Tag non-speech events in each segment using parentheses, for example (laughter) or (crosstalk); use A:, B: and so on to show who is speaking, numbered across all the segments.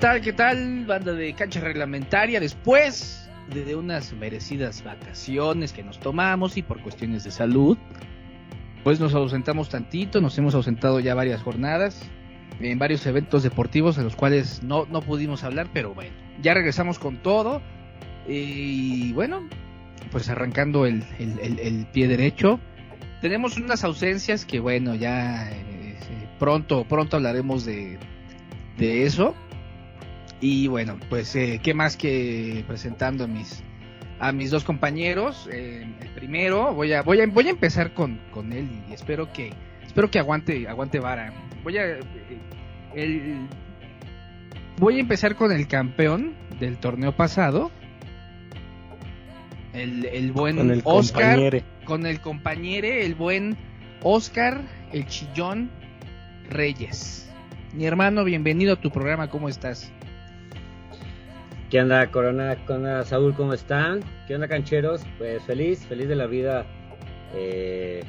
A: ¿Qué tal, qué tal, banda de cancha reglamentaria? Después de unas merecidas vacaciones que nos tomamos y por cuestiones de salud, pues nos ausentamos tantito, nos hemos ausentado ya varias jornadas en varios eventos deportivos en los cuales no, no pudimos hablar, pero bueno, ya regresamos con todo y bueno, pues arrancando el, el, pie derecho. Tenemos unas ausencias que bueno, ya eh, pronto, pronto hablaremos de, de eso. Y bueno, pues eh, qué más que presentando a mis a mis dos compañeros. Eh, el primero, voy a voy a voy a empezar con, con él y espero que espero que aguante aguante vara. Voy a el, voy a empezar con el campeón del torneo pasado. El, el buen con el Oscar con el compañero, el buen Oscar el chillón Reyes. Mi hermano, bienvenido a tu programa, ¿cómo estás?
B: ¿Qué onda, Corona? ¿Qué onda, Saúl? ¿Cómo están? ¿Qué onda, cancheros? Pues feliz, feliz de la vida eh,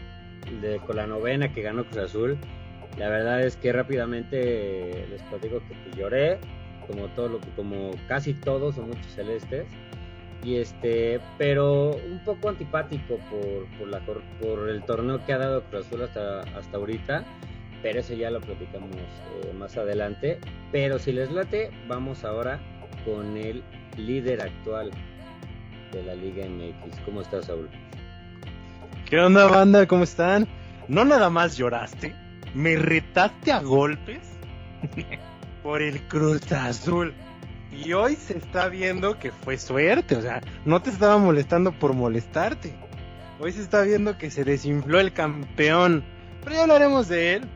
B: de, con la novena que ganó Cruz Azul. La verdad es que rápidamente les platico que pues, lloré, como todo lo como casi todos o muchos celestes. Y este, pero un poco antipático por, por, la, por el torneo que ha dado Cruz Azul hasta, hasta ahorita pero eso ya lo platicamos eh, más adelante. Pero si les late, vamos ahora con el líder actual de la Liga MX. ¿Cómo estás, Saúl?
C: ¿Qué onda, banda? ¿Cómo están? No nada más lloraste, me retaste a golpes (laughs) por el Cruz Azul. Y hoy se está viendo que fue suerte, o sea, no te estaba molestando por molestarte. Hoy se está viendo que se desinfló el campeón. Pero ya hablaremos de él.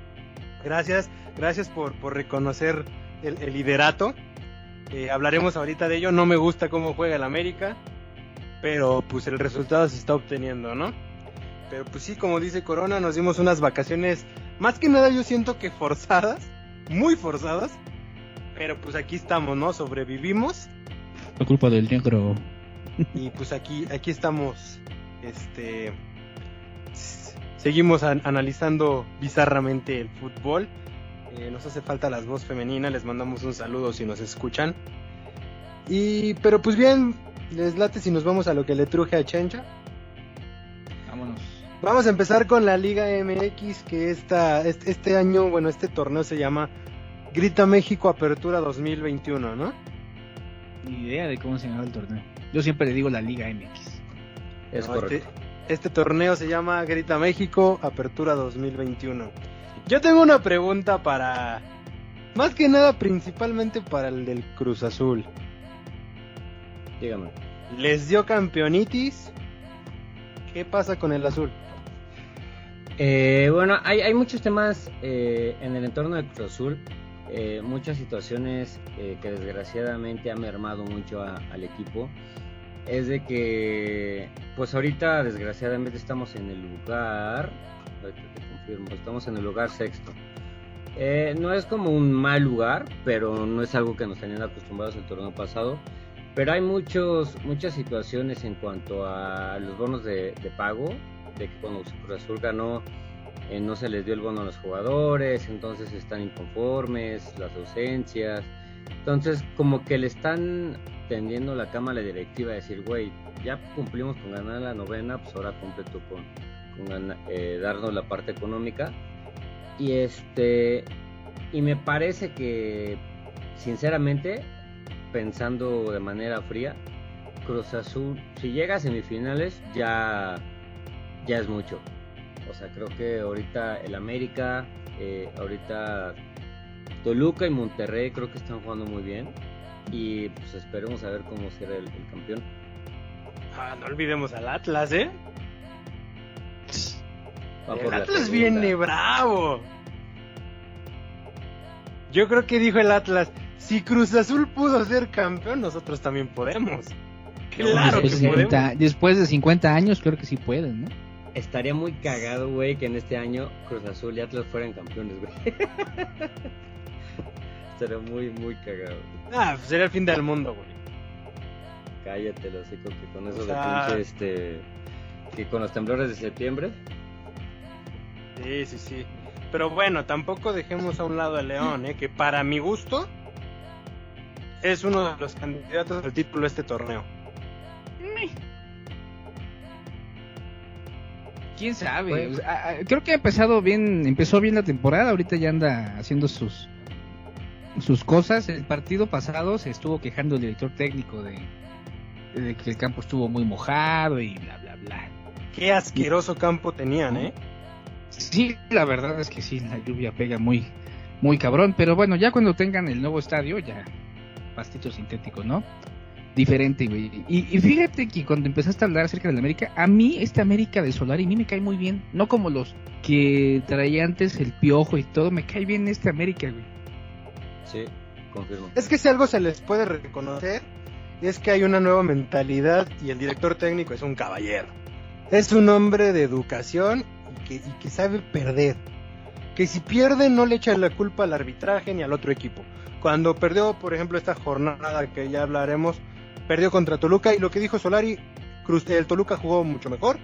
C: Gracias, gracias por, por reconocer el, liderato. Eh, hablaremos ahorita de ello. No me gusta cómo juega el América, pero pues el resultado se está obteniendo, ¿no? Pero pues sí, como dice Corona, nos dimos unas vacaciones, más que nada yo siento que forzadas, muy forzadas, pero pues aquí estamos, ¿no? Sobrevivimos.
A: La culpa del negro.
C: Y pues aquí, aquí estamos, este, Seguimos analizando bizarramente el fútbol. Eh, nos hace falta las voz femeninas, les mandamos un saludo si nos escuchan. Y, pero pues bien, les late si nos vamos a lo que le truje a Chencha.
A: Vámonos.
C: Vamos a empezar con la Liga MX, que esta, este año, bueno, este torneo se llama Grita México Apertura 2021, ¿no?
A: Ni idea de cómo se llama el torneo. Yo siempre le digo la Liga MX.
C: Es correcto. Este torneo se llama Grita México, Apertura 2021. Yo tengo una pregunta para... Más que nada, principalmente para el del Cruz Azul.
B: Dígame.
C: ¿Les dio campeonitis? ¿Qué pasa con el azul?
B: Eh, bueno, hay, muchos temas eh, en el entorno del Cruz Azul. Eh, muchas situaciones que desgraciadamente han mermado mucho al equipo es de que pues ahorita desgraciadamente estamos en el lugar, te confirmo, estamos en el lugar sexto. Eh, no es como un mal lugar, pero no es algo que nos tenían acostumbrados el torneo pasado. Pero hay muchos, muchas situaciones en cuanto a los bonos de, pago, de que cuando Cruz Azul ganó eh, no se les dio el bono a los jugadores, entonces están inconformes, las ausencias. Entonces como que le están tendiendo la cámara directiva a decir, güey, ya cumplimos con ganar la novena, pues ahora completo con, eh, darnos la parte económica. Y este, y me parece que, sinceramente, pensando de manera fría, Cruz Azul, si llega a semifinales, ya, ya es mucho. O sea, creo que ahorita el América, eh, ahorita Toluca y Monterrey creo que están jugando muy bien. Y pues esperemos a ver cómo será el, campeón.
C: Ah, no olvidemos al Atlas, ¿eh? El Atlas viene bravo. Yo creo que dijo el Atlas, si Cruz Azul pudo ser campeón, nosotros también podemos.
A: Claro después, que podemos. después de 50 años creo que sí pueden, ¿no?
B: Estaría muy cagado, güey, que en este año Cruz Azul y Atlas fueran campeones, güey. (laughs) Sería muy, muy cagado.
C: Ah, pues sería el fin del mundo, güey.
B: Cállate, lo sé, que con eso de pinche, este. Que con los temblores de septiembre.
C: Sí, sí, sí. Pero bueno, tampoco dejemos a un lado a León, ¿eh? Que para mi gusto es uno de los candidatos al título de este torneo.
A: quién sabe.
B: Pues-
A: O sea, creo que ha empezado bien, empezó bien la temporada. Ahorita ya anda haciendo sus sus cosas. El partido pasado se estuvo quejando el director técnico de, de que el campo estuvo muy mojado y bla bla bla.
C: Qué asqueroso campo tenían, ¿eh?
A: Sí, la verdad es que sí, la lluvia pega muy muy cabrón. Pero bueno, ya cuando tengan el nuevo estadio, ya pastito sintético, ¿no? Diferente, güey. Y, y fíjate que cuando empezaste a hablar acerca de la América, a mí esta América de Solari a mí me cae muy bien. No como los que traía antes el piojo y todo, me cae bien esta América, güey.
B: Sí, confirmo.
C: Es que si algo se les puede reconocer es que hay una nueva mentalidad y el director técnico es un caballero. Es un hombre de educación que, y que sabe perder. Que si pierde no le echa la culpa al arbitraje ni al otro equipo. Cuando perdió, por ejemplo, esta jornada que ya hablaremos, perdió contra Toluca y lo que dijo Solari, Cruz- el Toluca jugó mucho mejor,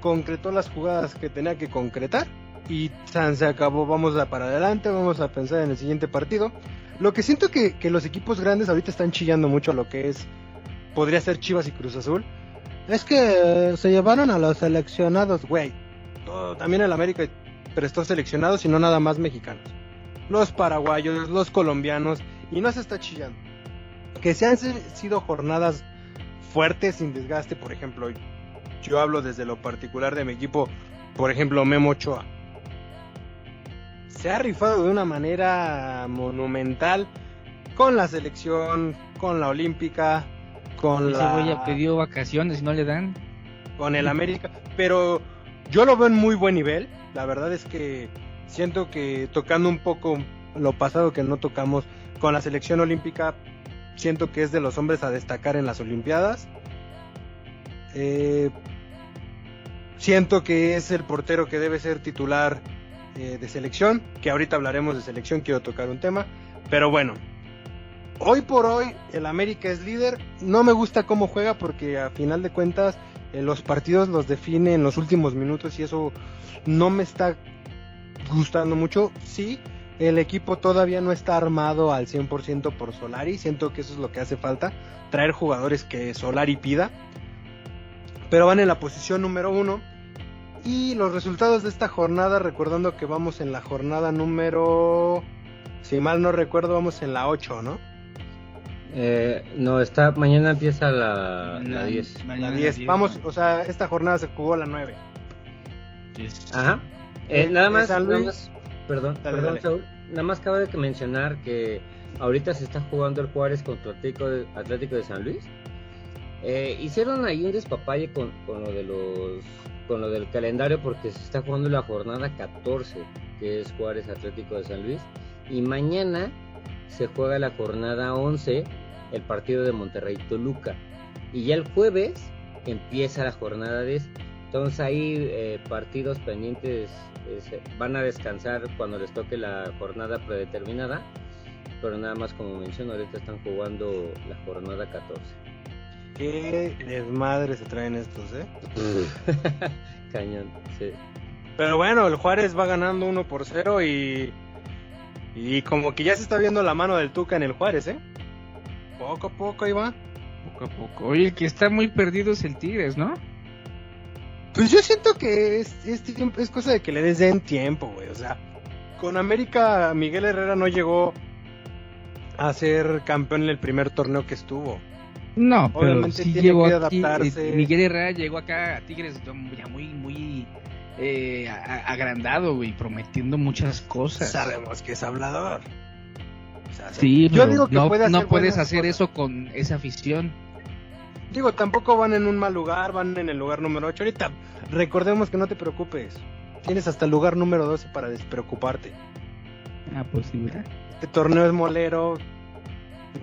C: concretó las jugadas que tenía que concretar y se acabó, vamos a para adelante, vamos a pensar en el siguiente partido. Lo que siento que, que los equipos grandes ahorita están chillando mucho a lo que es, podría ser Chivas y Cruz Azul, es que eh, se llevaron a los seleccionados, güey. Todo- También el América prestó seleccionados y no nada más mexicanos. Los paraguayos, los colombianos, y no se está chillando. Que se han sido jornadas fuertes, sin desgaste, por ejemplo, yo hablo desde lo particular de mi equipo, por ejemplo, Memo Ochoa. Se ha rifado de una manera monumental con la selección, con la olímpica, con la
A: ya pidió vacaciones y no le dan.
C: con el América, pero yo lo veo en muy buen nivel. La verdad es que siento que tocando un poco lo pasado que no tocamos con la selección olímpica, siento que es de los hombres a destacar en las Olimpiadas. Eh, siento que es el portero que debe ser titular eh, de selección, que ahorita hablaremos de selección, quiero tocar un tema, pero bueno. Hoy por hoy el América es líder, no me gusta cómo juega porque a final de cuentas los partidos los define en los últimos minutos y eso no me está gustando mucho. Sí, el equipo todavía no está armado al 100% por Solari, siento que eso es lo que hace falta, traer jugadores que Solari pida, pero van en la posición número uno. Y los resultados de esta jornada, recordando que vamos en la jornada número, si mal no recuerdo, vamos en la 8, ¿no?
B: Eh, no, está, mañana empieza la, la 10.
A: mañana
C: La 10. Vamos, o sea, esta jornada se jugó la 9.
B: Ajá. Eh,
C: Eh,
B: nada
C: eh,
B: más,
C: San
B: nada más, perdón,
C: Dale,
B: perdón,
C: dale.
B: Saúl. Nada más cabe de que mencionar que ahorita se está jugando el Juárez contra Atlético de, Atlético de San Luis. Eh, hicieron ahí un despapalle con, con lo de los con lo del calendario porque se está jugando la jornada 14, que es Juárez Atlético de San Luis, y mañana se juega la jornada 11, el partido de Monterrey Toluca. Y ya el jueves empieza la jornada 10. Entonces ahí eh, partidos pendientes eh, van a descansar cuando les toque la jornada predeterminada. Pero nada más como menciono, ahorita están jugando la jornada 14.
C: Qué desmadre se traen estos, ¿eh? (laughs)
B: Cañón, sí.
C: Pero bueno, el Juárez va ganando 1 por 0 y. Y como que ya se está viendo la mano del Tuca en el Juárez, ¿eh? Poco a poco ahí va.
A: Poco a poco. Oye, el que está muy perdido es el Tigres, ¿no?
C: Pues yo siento que es, es, es cosa de que le des den tiempo, güey. O sea, con América, Miguel Herrera no llegó a ser campeón en el primer torneo que estuvo.
A: No, pero sí
C: tiene
A: llegó
C: que adaptarse.
A: eh, Miguel Herrera llegó acá a Tigres ya muy, muy eh, agrandado, güey, prometiendo muchas cosas.
C: Sabemos que es hablador. O sea,
A: Sí,
C: yo
A: pero
C: digo que
A: no,
C: puede hacer
A: no puedes hacer
C: cosas.
A: eso con esa afición.
C: Digo, tampoco van en un mal lugar, van en el lugar número 8. Ahorita, recordemos que no te preocupes. Tienes hasta el lugar número 12 para despreocuparte.
A: Ah, pues sí, ¿verdad?
C: Este torneo es molero.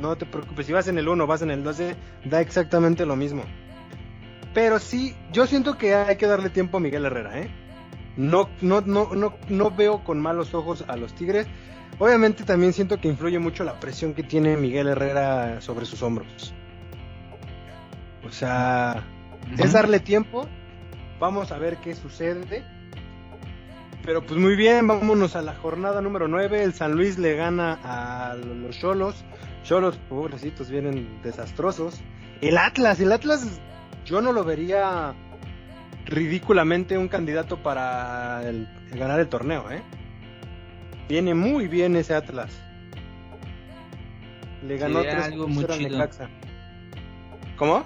C: No te preocupes. Si vas en el 1, vas en el 12, da exactamente lo mismo. Pero sí, yo siento que hay que darle tiempo a Miguel Herrera, ¿eh? No, no, no, no, no veo con malos ojos a los Tigres. Obviamente también siento que influye mucho la presión que tiene Miguel Herrera sobre sus hombros. O sea, es darle tiempo. Vamos a ver qué sucede. Pero pues muy bien, vámonos a la jornada número 9. El San Luis le gana a los Cholos. Cholos, pobrecitos, vienen desastrosos. El Atlas, el Atlas yo no lo vería ridículamente un candidato para el- ganar el torneo, ¿eh? Viene muy bien ese Atlas. Le ganó
A: Sería
C: 3
A: algo muy
C: 0 al
A: chido.
C: Necaxa. ¿Cómo?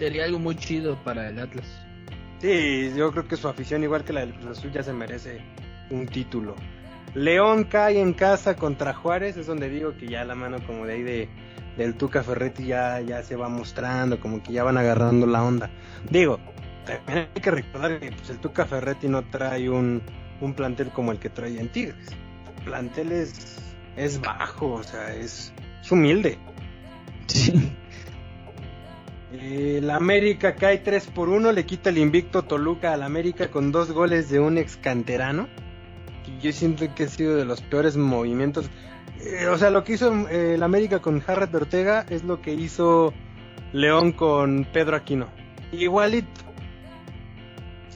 A: Sería algo muy chido para el Atlas.
C: Sí, yo creo que su afición, igual que la del Cruz Azul, ya se merece un título. León cae en casa contra Juárez, es donde digo que ya la mano como de ahí de, del Tuca Ferretti ya, ya se va mostrando, como que ya van agarrando la onda. Digo, también hay que recordar que pues, el Tuca Ferretti no trae un, un plantel como el que trae en Tigres. El plantel es, es bajo, o sea, es, es humilde.
A: Sí.
C: El América cae 3 por 1, le quita el invicto Toluca al América con dos goles de un ex canterano. Yo siento que ha sido de los peores movimientos. Eh, o sea, lo que hizo eh, el América con Jarret Ortega es lo que hizo León con Pedro Aquino. Igualito.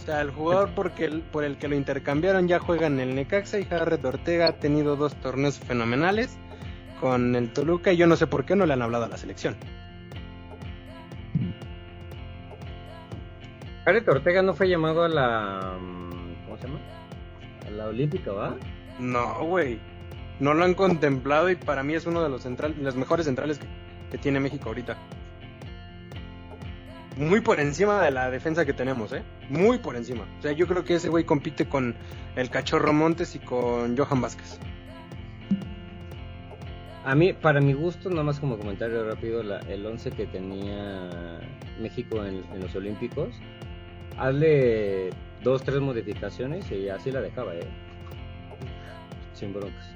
C: O sea, el jugador porque el- por el que lo intercambiaron ya juega en el Necaxa y Jarret Ortega ha tenido dos torneos fenomenales con el Toluca y yo no sé por qué no le han hablado a la selección.
B: Jared Ortega no fue llamado a la. ¿Cómo se llama? A la Olímpica, ¿va?
C: No, güey. No lo han contemplado y para mí es uno de los central, los mejores centrales que, que tiene México ahorita. Muy por encima de la defensa que tenemos, ¿eh? Muy por encima. O sea, yo creo que ese güey compite con el Cachorro Montes y con Johan Vázquez.
B: A mí, para mi gusto, nada más como comentario rápido, la- el 11 que tenía México en, en los Olímpicos, hazle dos, tres modificaciones y así la dejaba, ¿eh? Sin broncas.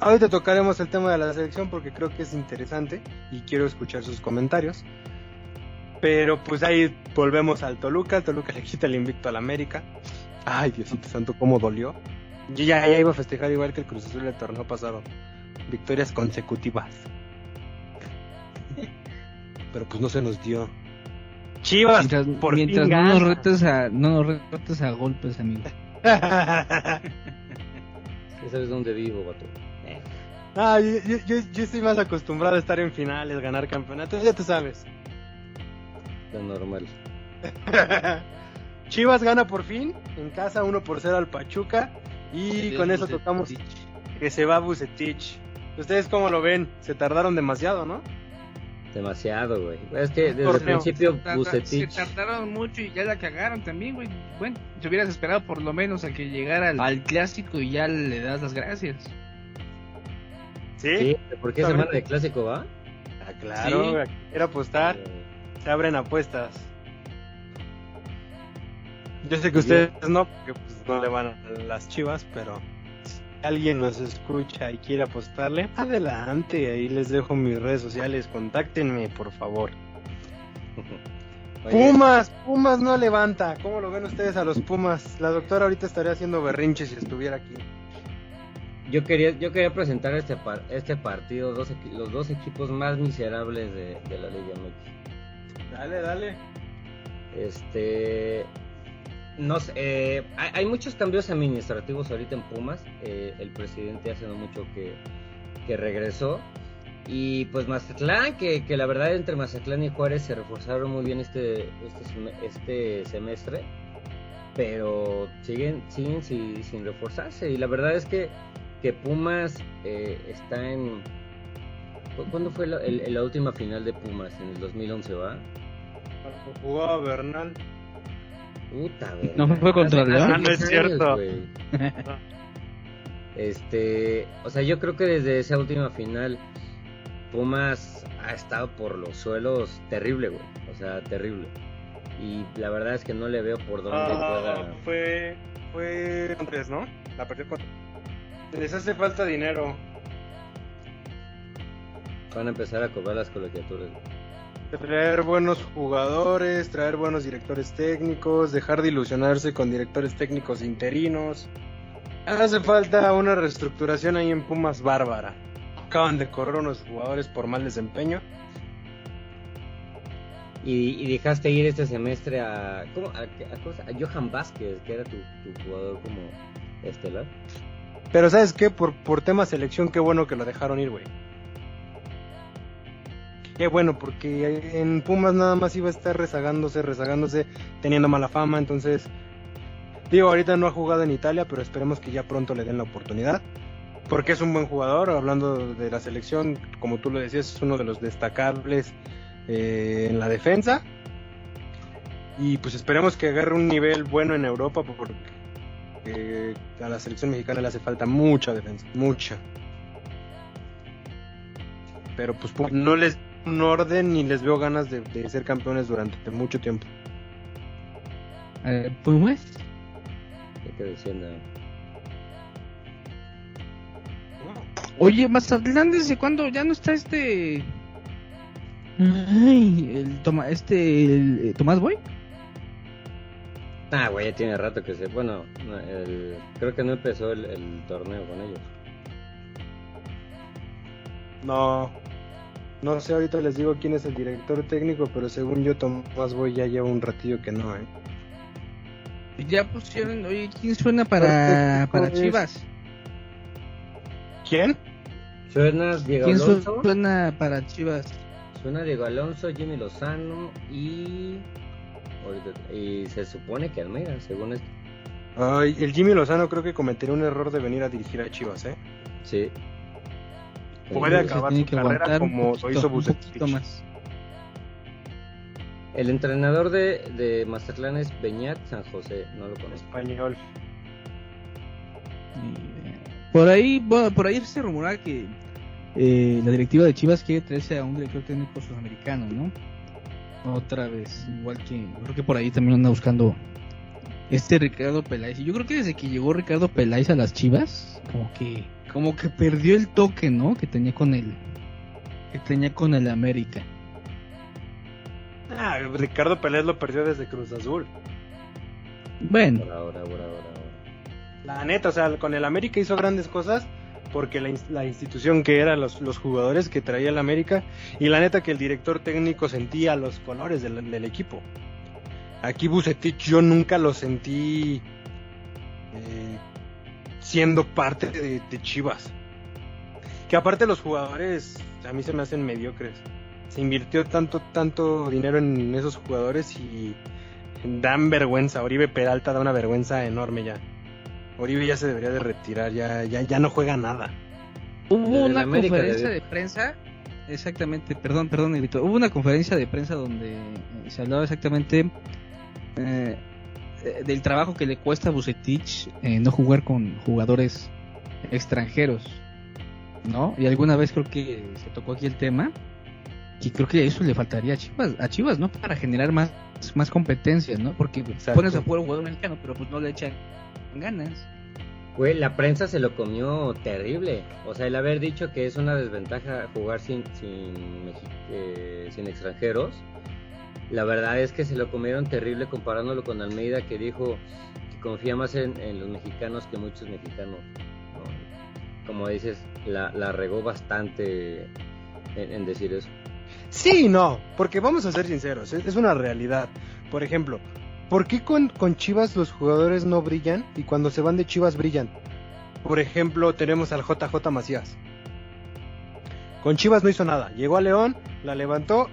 C: Ahorita tocaremos el tema de la selección porque creo que es interesante y quiero escuchar sus comentarios. Pero pues ahí volvemos al Toluca. El Toluca le quita el invicto al América. Ay, Diosito santo, cómo dolió. Yo ya, ya iba a festejar igual que el Cruz Azul el torneo pasado. Victorias consecutivas. Pero pues no se nos dio. Chivas,
A: Mientras,
C: por
A: mientras
C: fin
A: no nos retes a, no nos retes a golpes, amigo. (laughs)
B: Ya sabes dónde vivo, vato.
C: Ah, yo, yo- yo- yo estoy más acostumbrado a estar en finales, ganar campeonatos, ya tú sabes.
B: Normal. (laughs)
C: Chivas gana por fin en casa 1 por 0 al Pachuca y
A: Dios,
C: con eso
A: Bucetich.
C: tocamos que se va Bucetich. ¿Ustedes cómo lo ven? Se tardaron demasiado, ¿no?
B: Demasiado, güey. Es que desde el principio
A: Tarda-
B: Bucetich...
A: Se tardaron mucho y ya la cagaron también, güey. Bueno, te hubieras esperado por lo menos a que llegara al, al clásico y ya le das las gracias.
B: Sí, ¿por qué
C: Está
B: semana de clásico, va?
C: Ah, claro,
A: Sí.
C: a quien quiera apostar,
B: Eh,
C: se abren apuestas. Yo sé que ustedes no, porque pues, no le van a las chivas, pero si alguien nos escucha y quiere apostarle, adelante, ahí les dejo mis redes sociales, contáctenme, por favor. Pumas, Pumas no levanta. ¿Cómo lo ven ustedes a los Pumas? La doctora ahorita estaría haciendo berrinche si estuviera aquí.
B: Yo quería, yo quería presentar este, par- este partido, dos los dos equipos más miserables de, de la Liga MX.
C: Dale, dale.
B: Este, no sé, eh, hay, muchos cambios administrativos ahorita en Pumas. eh, el presidente hace no mucho que, que regresó. Y pues Mazatlán, que, que la verdad entre Mazatlán y Juárez se reforzaron muy bien este, este, este semestre. Pero siguen, siguen sin, sin reforzarse. Y la verdad es que, que Pumas eh, está en... ¿cu- ¿Cuándo fue la última final de Pumas? En el 2011, ¿va?
C: Cuando jugaba Bernal.
B: Puta, güey.
A: ¿No fue contra León?
C: Ah, no es cierto.
B: Este, o sea, yo creo que desde esa última final Pumas ha estado por los suelos terrible, güey. O sea, terrible. Y la verdad es que no le veo por dónde
C: Ah,
B: pueda.
C: fue, fue antes, ¿no? La perdió con... Les hace falta dinero.
B: Van a empezar a cobrar las colegiaturas. güey.
C: Traer buenos jugadores, traer buenos directores técnicos, dejar de ilusionarse con directores técnicos interinos. Hace falta una reestructuración ahí en Pumas bárbara. Acaban de correr unos jugadores por mal desempeño.
B: Y, dejaste ir este semestre a, ¿cómo? A, a, Johan Vázquez, que era tu, tu, jugador como estelar.
C: Pero ¿sabes qué? Por, por tema selección, qué bueno que lo dejaron ir, güey. Qué bueno, porque en Pumas nada más iba a estar rezagándose, rezagándose, teniendo mala fama, entonces... Digo, ahorita no ha jugado en Italia, pero esperemos que ya pronto le den la oportunidad porque es un buen jugador, hablando de la selección, como tú lo decías, es uno de los destacables eh, en la defensa. Y pues esperemos que agarre un nivel bueno en Europa, porque eh, a la selección mexicana le hace falta mucha defensa, mucha. Pero pues no les un orden ni les veo ganas de, ser campeones durante mucho tiempo.
A: Eh, pues,
B: ¿qué te diciendo?
A: Oye, Mazatlán, ¿desde cuándo ya no está este... Ay, el toma, este, el, eh, Tomás Boy?
B: Ah, güey, ya tiene rato que se... Bueno, el, creo que no empezó el, torneo con ellos.
C: No, no sé, ahorita les digo quién es el director técnico, pero según yo Tomás Boy ya lleva un ratillo que no, ¿eh?
A: Ya pusieron, oye, ¿quién suena para, para Chivas?
C: ¿Quién?
B: Suena Diego Alonso.
A: suena para Chivas?
B: Suena Diego Alonso, Jimmy Lozano y. Y se supone que Almeida, según esto.
C: Ay, el Jimmy Lozano creo que cometería un error de venir a dirigir a Chivas, ¿eh?
B: Sí.
C: Puede acabar su carrera como lo hizo Más.
B: El entrenador de, de Mazatlán es Beñat San José, no lo conozco.
C: Español.
A: Por ahí, por ahí se rumora que eh, la directiva de Chivas quiere traerse a un director técnico sudamericano, ¿no? Otra vez, igual que creo que por ahí también anda buscando este Ricardo Peláez. Y yo creo que desde que llegó Ricardo Peláez a las Chivas, como que como que perdió el toque, ¿no? Que tenía con él, que tenía con el América.
C: Ah, Ricardo Peláez lo perdió desde Cruz Azul.
A: Bueno.
B: ahora, ahora, ahora.
C: La neta, o sea, con el América hizo grandes cosas porque la, institución que eran los, jugadores que traía el América y la neta que el director técnico sentía los colores del, equipo. Aquí Bucetich yo nunca lo sentí eh, siendo parte de, Chivas. Que aparte los jugadores a mí se me hacen mediocres. Se invirtió tanto, tanto dinero en esos jugadores y dan vergüenza. Oribe Peralta da una vergüenza enorme ya. Oribe ya se debería de retirar, ya, ya, ya no juega nada.
A: Hubo una conferencia de... prensa, exactamente, perdón, perdón, Negrito, hubo una conferencia de prensa donde eh, se hablaba exactamente eh, del trabajo que le cuesta a Bucetich eh, no jugar con jugadores extranjeros, ¿no? Y alguna vez creo que se tocó aquí el tema, y creo que eso le faltaría a Chivas, a Chivas, ¿no? Para generar más, más competencias, ¿no? Porque pones a jugar un jugador mexicano, pero pues no le echan ganas.
B: Güey, la prensa se lo comió terrible. O sea, el haber dicho que es una desventaja jugar sin, sin, eh, sin extranjeros, la verdad es que se lo comieron terrible comparándolo con Almeida que dijo que confía más en, los mexicanos que muchos mexicanos. Como dices, la, regó bastante en, decir eso.
C: Sí, no, porque vamos a ser sinceros, es una realidad. Por ejemplo, ¿Por qué con, Chivas los jugadores no brillan y cuando se van de Chivas brillan? Por ejemplo, tenemos al JJ Macías. Con Chivas no hizo nada. Llegó a León, la levantó,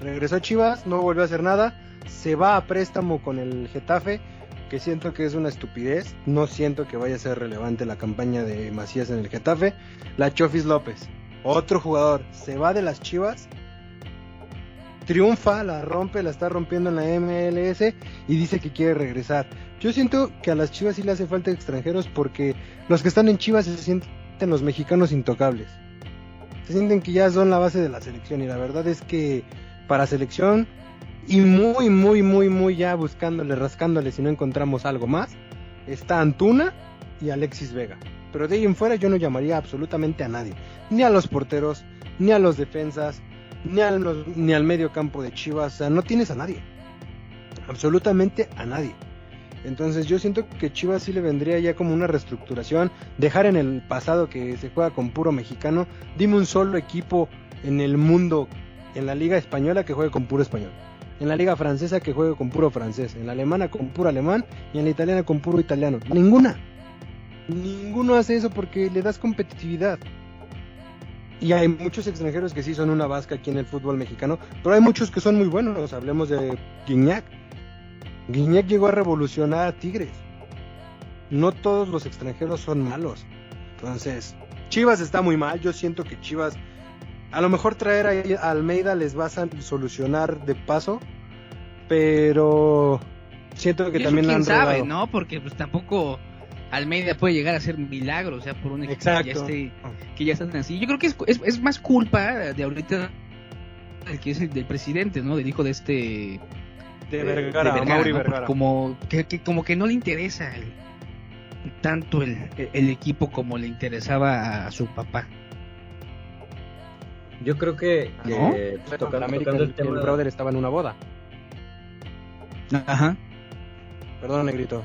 C: regresó a Chivas, no volvió a hacer nada. Se va a préstamo con el Getafe, que siento que es una estupidez. No siento que vaya a ser relevante la campaña de Macías en el Getafe. La Chofis López, otro jugador, se va de las Chivas triunfa, la rompe, la está rompiendo en la MLS y dice que quiere regresar. Yo siento que a las Chivas sí le hace falta extranjeros porque los que están en Chivas se sienten los mexicanos intocables. Se sienten que ya son la base de la selección y la verdad es que para selección y muy, muy, muy, muy ya buscándole, rascándole si no encontramos algo más, está Antuna y Alexis Vega. Pero de ahí en fuera yo no llamaría absolutamente a nadie, ni a los porteros, ni a los defensas, ni al, ni al medio campo de Chivas, o sea, no tienes a nadie. Absolutamente a nadie. Entonces yo siento que Chivas sí le vendría ya como una reestructuración, dejar en el pasado que se juega con puro mexicano, dime un solo equipo en el mundo, en la liga española que juegue con puro español. en la liga francesa que juegue con puro francés, en la alemana con puro alemán y en la italiana con puro italiano. Ninguna. Ninguno hace eso porque le das competitividad. Y hay muchos extranjeros que sí son una vasca aquí en el fútbol mexicano, pero hay muchos que son muy buenos. Hablemos de Guiñac. Guiñac llegó a revolucionar a Tigres. No todos los extranjeros son malos. Entonces, Chivas está muy mal. Yo siento que Chivas, a lo mejor traer a Almeida les va a solucionar de paso, pero siento que
A: eso
C: también
A: quién
C: han
A: sabe. ¿no? Porque pues tampoco Almeida puede llegar a hacer milagros, o sea, por un equipo que ya,
C: Exacto.
A: esté, que ya están así. Yo creo que es, es, es más culpa de ahorita el que es el del presidente, ¿no? Del hijo de este
C: De
A: eh,
C: Vergara,
A: de
C: Mauri
A: ¿no?
C: Vergara.
A: Como que, que- como que no le interesa el- tanto el, el equipo como le interesaba a su papá.
B: Yo creo que, que,
A: ¿No?
B: pues,
C: En
B: tocando,
C: América,
B: tocando
C: el,
B: el tema
C: el brother estaba en una boda.
A: Ajá.
C: Perdón, negrito.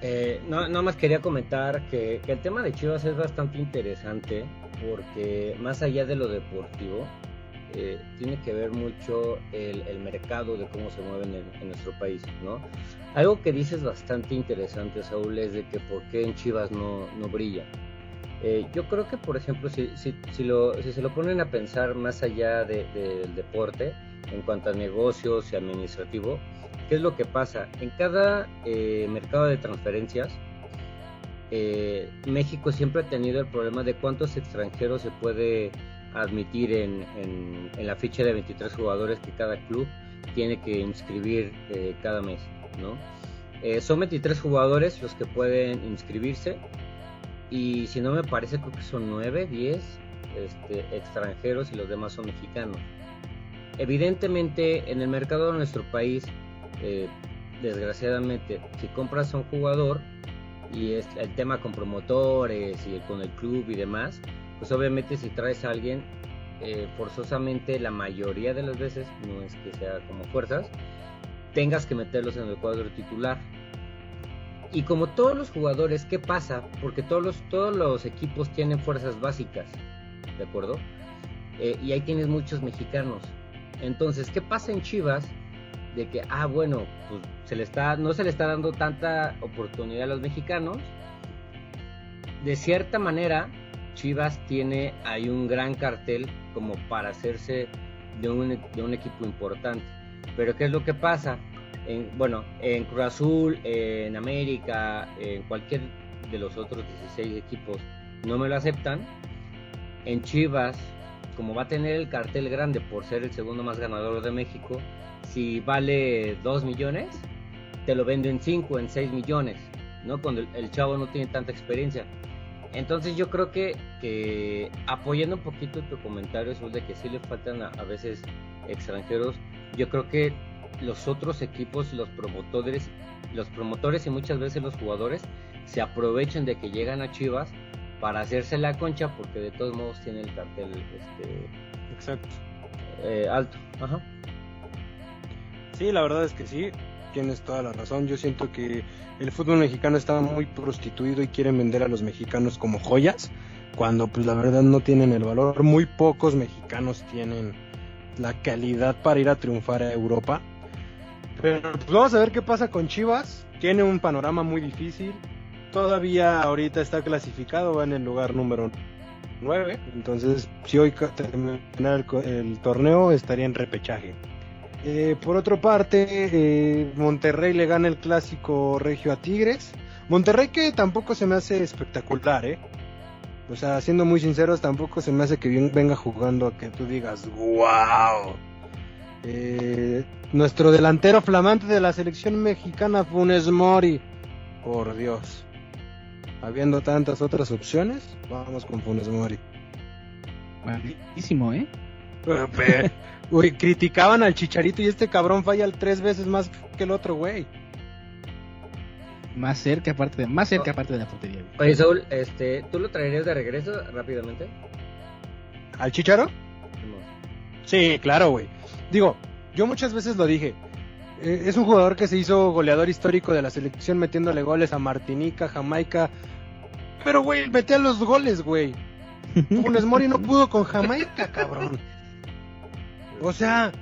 B: Eh, no, nada más quería comentar que, que el tema de Chivas es bastante interesante porque más allá de lo deportivo, eh, tiene que ver mucho el, el mercado de cómo se mueve en, el- en nuestro país, ¿no? Algo que dices bastante interesante, Saúl, es de que por qué en Chivas no, no brilla. Eh, yo creo que, por ejemplo, si, lo, se lo ponen a pensar más allá de- del deporte, en cuanto a negocios y administrativo, ¿qué es lo que pasa? En cada eh, mercado de transferencias, eh, México siempre ha tenido el problema de cuántos extranjeros se puede admitir en, la ficha de 23 jugadores que cada club tiene que inscribir cada mes, son 23 jugadores los que pueden inscribirse y si no me parece creo que son 9, 10 este, extranjeros y los demás son mexicanos. Evidentemente en el mercado de nuestro país, eh, desgraciadamente, si compras a un jugador y es el tema con promotores y con el club y demás, pues obviamente si traes a alguien, eh, forzosamente la mayoría de las veces, no es que sea como fuerzas, tengas que meterlos en el cuadro titular. Y como todos los jugadores, ¿qué pasa? Porque todos los, todos los equipos tienen fuerzas básicas, ¿de acuerdo? Eh, y ahí tienes muchos mexicanos. Entonces, ¿qué pasa en Chivas? De que, ah, bueno, pues se le está, no se le está dando tanta oportunidad a los mexicanos. De cierta manera, Chivas tiene ahí un gran cartel como para hacerse de un, de un equipo importante. Pero ¿qué es lo que pasa? En, bueno, en Cruz Azul, en América, en cualquier de los otros 16 equipos no me lo aceptan. En Chivas, como va a tener el cartel grande por ser el segundo más ganador de México, si vale 2 millones, te lo venden 5, en 6 millones, ¿no? Cuando el, chavo no tiene tanta experiencia. Entonces yo creo que, apoyando un poquito tu comentario sobre que sí le faltan a veces extranjeros, yo creo que los otros equipos, los promotores, los promotores y muchas veces los jugadores se aprovechan de que llegan a Chivas para hacerse la concha porque de todos modos tiene el cartel este,
C: Exacto.
B: eh, alto. Ajá.
C: Sí, la verdad es que sí, tienes toda la razón. Yo siento que el fútbol mexicano está muy prostituido y quieren vender a los mexicanos como joyas, cuando pues la verdad no tienen el valor. Muy pocos mexicanos tienen la calidad para ir a triunfar a Europa. Pero pues vamos a ver qué pasa con Chivas. Tiene un panorama muy difícil. Todavía ahorita está clasificado, va en el lugar número 9. Entonces, si hoy terminara el, el torneo, estaría en repechaje. Eh, por otra parte, eh, Monterrey le gana el clásico regio a Tigres. Monterrey que tampoco se me hace espectacular, ¿eh? O sea, siendo muy sinceros, tampoco se me hace que venga jugando a que tú digas, wow. Eh, nuestro delantero flamante de la selección mexicana, Funes Mori. Por Dios. Habiendo tantas otras opciones, vamos con Funes Mori.
A: Malísimo, ¿eh? (laughs)
C: Uy, criticaban al Chicharito y este cabrón falla tres veces más que el otro güey.
A: Más cerca, aparte de, más cerca, aparte de la portería. güey.
B: Oye, Saúl, este, ¿tú lo traerías de regreso rápidamente?
C: ¿Al Chicharo? Sí, claro, güey. Digo, yo muchas veces lo dije. Eh, es un jugador que se hizo goleador histórico de la selección metiéndole goles a Martinica, Jamaica. Pero, güey, metía los goles, güey. (laughs) Funes Mori no pudo con Jamaica, cabrón. O sea,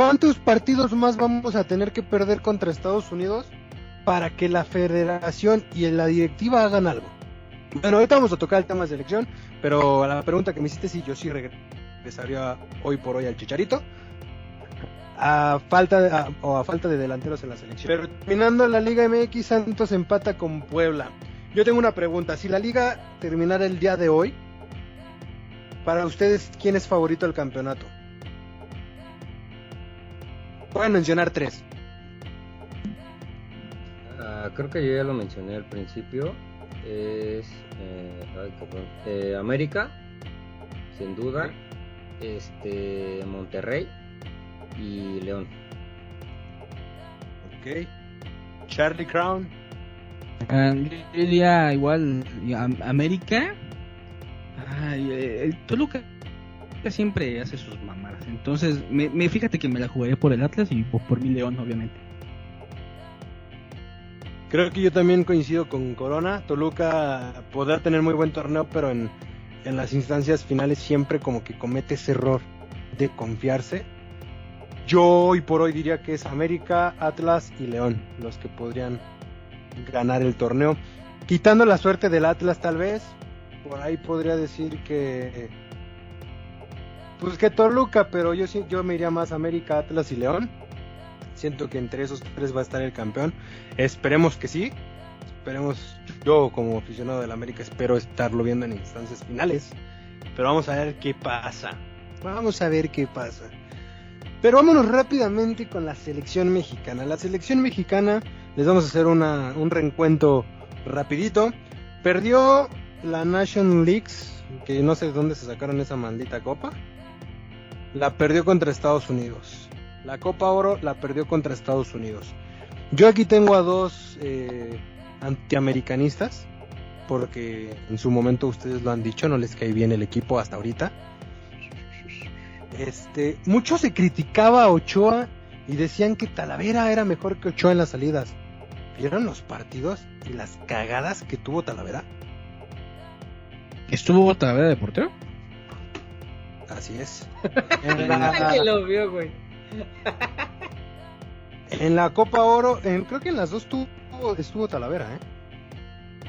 C: ¿Cuántos partidos más vamos a tener que perder contra Estados Unidos para que la federación y la directiva hagan algo? Bueno, ahorita vamos a tocar el tema de selección, pero a la pregunta que me hiciste, sí, yo sí regresaría hoy por hoy al Chicharito. A falta, de, a, o a falta de delanteros en la selección. Pero terminando la Liga MX, Santos empata con Puebla. Yo tengo una pregunta. Si la liga terminara el día de hoy, para ustedes, ¿quién es favorito del campeonato? Pueden mencionar tres.
B: Uh, creo que yo ya lo mencioné al principio. Es eh, ay, eh, América, sin duda. Este Monterrey y León.
C: Ok. Charlie Crown.
A: Uh, yo diría igual América. Ay, el Toluca siempre hace sus mamadas. Entonces, me, me, fíjate que me la jugaré por el Atlas y por, por mi León, obviamente.
C: Creo que yo también coincido con Corona. Toluca podrá tener muy buen torneo, pero en, en las instancias finales siempre como que comete ese error de confiarse. Yo hoy por hoy diría que es América, Atlas y León los que podrían ganar el torneo. Quitando la suerte del Atlas tal vez, por ahí podría decir que pues que pero yo yo me iría más América, Atlas y León. Siento que entre esos tres va a estar el campeón. Esperemos que sí. Esperemos, yo como aficionado del América espero estarlo viendo en instancias finales. Pero vamos a ver qué pasa. Vamos a ver qué pasa. Pero vámonos rápidamente con la selección mexicana. La selección mexicana, les vamos a hacer una, un reencuentro rapidito. Perdió la Nation Leagues, que no sé de dónde se sacaron esa maldita copa. La perdió contra Estados Unidos. La Copa Oro la perdió contra Estados Unidos. Yo aquí tengo a dos eh, antiamericanistas, porque en su momento ustedes lo han dicho, no les cae bien el equipo hasta ahorita. Este, mucho se criticaba a Ochoa y decían que Talavera era mejor que Ochoa en las salidas. ¿Vieron los partidos y las cagadas que tuvo Talavera?
A: ¿Estuvo Talavera de portero?
C: Así es. (laughs)
B: En la... lo vio, güey.
C: en la Copa Oro, en, creo que en las dos tuvo, estuvo Talavera, ¿eh?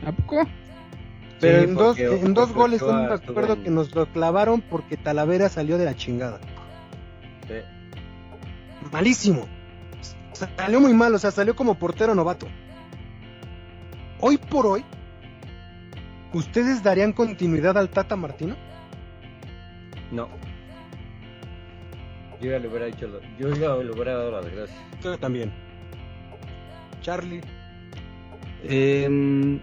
A: ¿A poco?
C: Pero sí, en dos, en dos goles, no me acuerdo en... que nos lo clavaron porque Talavera salió de la chingada.
B: Sí.
C: Malísimo. Salió muy mal, o sea, salió como portero novato. Hoy por hoy, ¿ustedes darían continuidad al Tata Martino?
B: No. Yo ya le hubiera dicho, lo, yo ya le hubiera dado las gracias.
C: Yo también. Charlie.
A: Eh,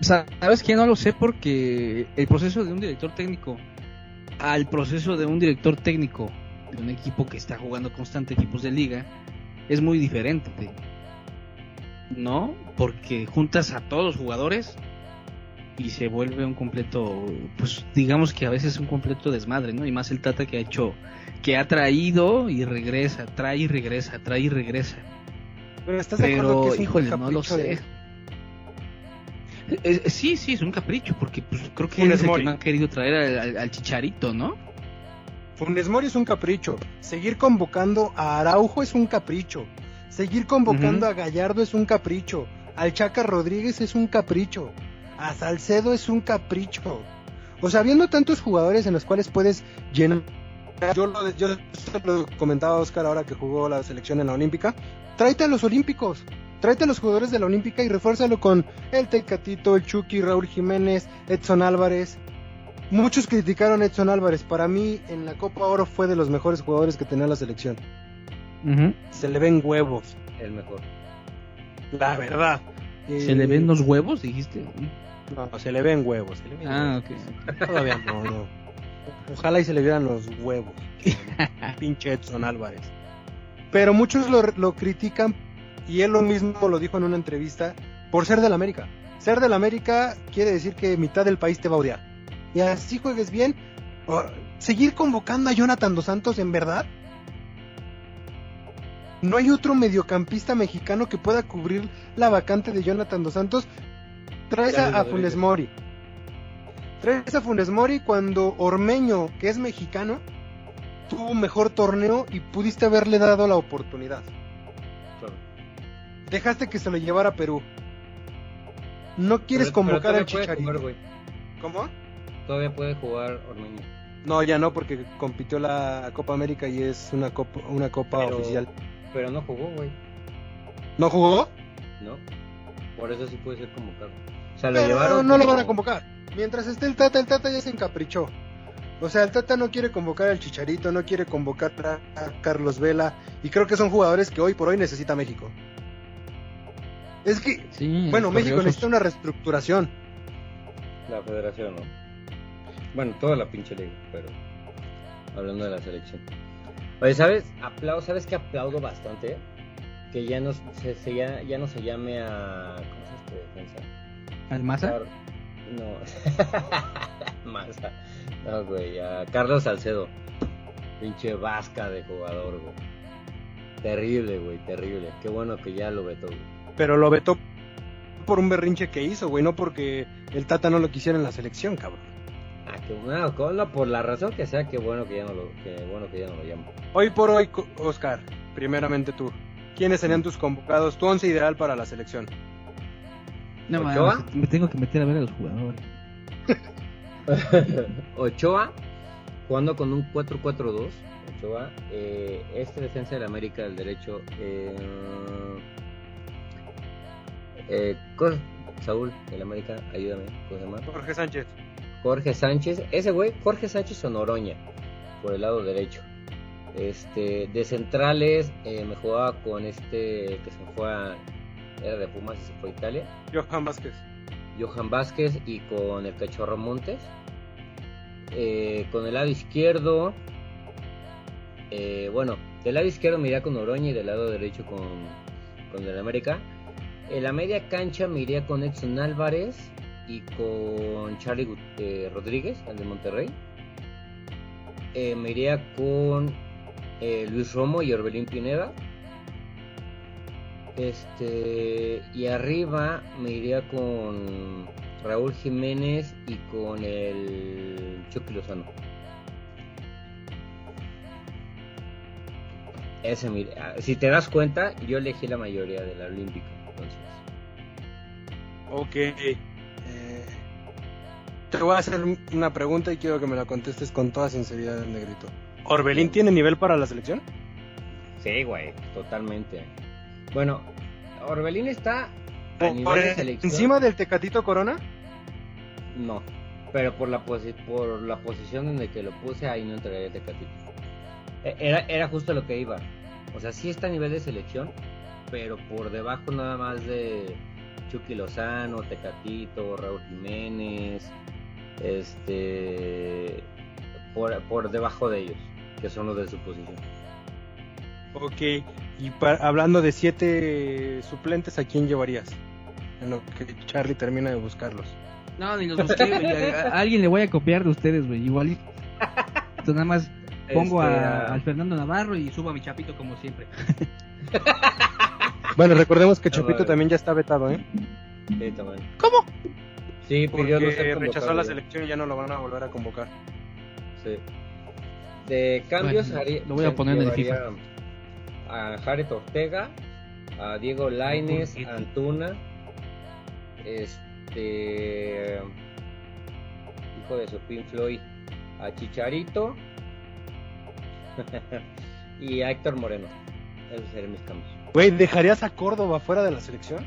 A: Sabes que no lo sé porque el proceso de un director técnico al proceso de un director técnico de un equipo que está jugando constante equipos de liga es muy diferente. ¿No? Porque juntas a todos los jugadores y se vuelve un completo, pues digamos que a veces un completo desmadre, ¿no? Y más el Tata que ha hecho, que ha traído y regresa, trae y regresa, trae y regresa.
C: Pero estás de acuerdo que es un
A: híjole, no lo sé. De... Eh, sí, sí, es un capricho, porque pues, creo que
C: Funes
A: es el
C: Mori.
A: que me han querido traer al, al, al, Chicharito, ¿no?
C: Funes Mori es un capricho. Seguir convocando a Araujo es un capricho. Seguir convocando uh -huh. a Gallardo es un capricho. Al Chaca Rodríguez es un capricho. A Salcedo es un capricho. O sea, viendo tantos jugadores en los cuales puedes llenar. Yo lo, yo lo comentaba a Oscar ahora que jugó la selección en la Olímpica. Tráete a los Olímpicos. Tráete a los jugadores de la Olímpica y refuérzalo con el Tecatito, el Chucky, Raúl Jiménez, Edson Álvarez. Muchos criticaron a Edson Álvarez. Para mí, en la Copa Oro fue de los mejores jugadores que tenía la selección.
A: Uh -huh.
C: Se le ven huevos.
B: El mejor.
C: La verdad.
A: ¿Se eh... le ven los huevos, dijiste?
C: No, se le ven huevos. Se le ven
A: ah,
C: huevos.
A: ok.
C: Todavía no, no. Ojalá y se le vieran los huevos. (laughs) Pinche Edson Álvarez. Pero muchos lo, lo critican y él lo mismo lo dijo en una entrevista por ser del América. Ser del América quiere decir que mitad del país te va a odiar. Y así juegues bien, seguir convocando a Jonathan Dos Santos en verdad. No hay otro mediocampista mexicano que pueda cubrir la vacante de Jonathan Dos Santos. Traes a, a Funes Mori. Traes a Funes Mori cuando Ormeño, que es mexicano, tuvo mejor torneo y pudiste haberle dado la oportunidad.
B: Claro.
C: Dejaste que se lo llevara a Perú. No quieres
B: Pero-
C: convocar
B: pero
C: al Chicharito.
B: jugar.
C: ¿Cómo?
B: Todavía puede jugar Ormeño.
C: No, ya no, porque compitió la Copa América y es una copa, una copa
B: Pero-
C: oficial.
B: Pero no jugó, güey.
C: ¿No jugó?
B: ¿No? Por eso sí puede ser convocado. O sea, lo llevaron.
C: no lo
B: como-
C: van a convocar. Mientras esté el Tata, el Tata ya se encaprichó. O sea, el Tata no quiere convocar al Chicharito, no quiere convocar a Carlos Vela. Y creo que son jugadores que hoy por hoy necesita México. Es que,
A: Sí,
C: bueno, México necesita una reestructuración.
B: La federación, ¿no? Bueno, toda la pinche liga, pero. Hablando de la selección. Oye, ¿sabes? Aplaudo, ¿sabes qué aplaudo bastante? Que ya no se, se- ya, ya no se llame a. ¿Cómo es este defensa?
A: ¿Almaza?
B: No. (laughs) Maza. No, güey. A Carlos Salcedo. Pinche vasca de jugador, güey. Terrible, güey, terrible. Qué bueno que ya lo vetó, güey.
C: Pero lo vetó por un berrinche que hizo, güey, no porque el Tata no lo quisiera en la selección, cabrón.
B: Ah, qué bueno, con- no, por la razón que sea, qué bueno que ya no lo, qué bueno que ya no lo llamo.
C: Hoy por hoy, Oscar, primeramente tú. ¿Quiénes serían tus convocados? Tu once ideal para la selección.
A: No,
B: ¿Ochoa?
A: mames, me tengo que meter a ver a los jugadores. (laughs)
B: Ochoa, jugando con un 4-4-2. Ochoa, eh, este defensa del América del derecho. Eh, eh, Saúl del América, ayúdame, ¿cómo se llama?
C: Jorge Sánchez.
B: Jorge Sánchez, ese güey, Jorge Sánchez o Noroña, por el lado derecho. Este, de centrales, eh, me jugaba con este que se fue a, era de Pumas y se fue a Italia.
C: Johan Vázquez.
B: Johan Vázquez y con el Cachorro Montes. Eh, con el lado izquierdo, eh, bueno, del lado izquierdo me iría con Oroña y del lado derecho con, con el América. En la media cancha me iría con Edson Álvarez y con Charlie eh, Rodríguez, el de Monterrey. Me iría con Luis Romo y Orbelín Pineda. Este, y arriba me iría con Raúl Jiménez y con el Chucky Lozano. Ese, mire, si te das cuenta, yo elegí la mayoría de la Olímpica. Entonces,
C: Ok. Eh, te voy a hacer una pregunta y quiero que me la contestes con toda sinceridad, negrito. ¿Orbelín tiene nivel para la selección?
B: sí, güey, totalmente. Bueno, Orbelín está a
C: ¿Por,
B: nivel de selección.
C: encima del Tecatito Corona?
B: No, pero por la, posi- por la posición en la que lo puse, ahí no entraría Tecatito. E- Era, era justo lo que iba. O sea, sí está a nivel de selección, pero por debajo nada más de Chucky Lozano, Tecatito, Raúl Jiménez, este, por, por debajo de ellos, que son los de su posición.
C: Ok. Y pa- hablando de siete suplentes, ¿a quién llevarías? En lo que Charlie termina de buscarlos.
A: No, ni los busqué, güey. (laughs) A, a alguien le voy a copiar de ustedes, güey. Igual. Nada más pongo
B: Este,
A: a-
B: a-
A: al Fernando Navarro y subo a mi chapito como siempre. (laughs)
C: Bueno, recordemos que Chapito también ya está vetado, ¿eh?
B: Sí, también.
A: ¿Cómo?
B: Sí, pidió no
C: Porque
B: ser
C: rechazó la selección y ya no lo van a volver a convocar.
B: Sí. De cambios,
A: Bueno,
B: haría-
A: lo voy a poner en el
B: llevaría A Jared Ortega, a Diego Laines, a Antuna, este. Hijo de su Pink Floyd, a Chicharito (laughs) y a Héctor Moreno. Esos serían mis cambios.
C: Güey, ¿dejarías a Córdoba fuera de la selección?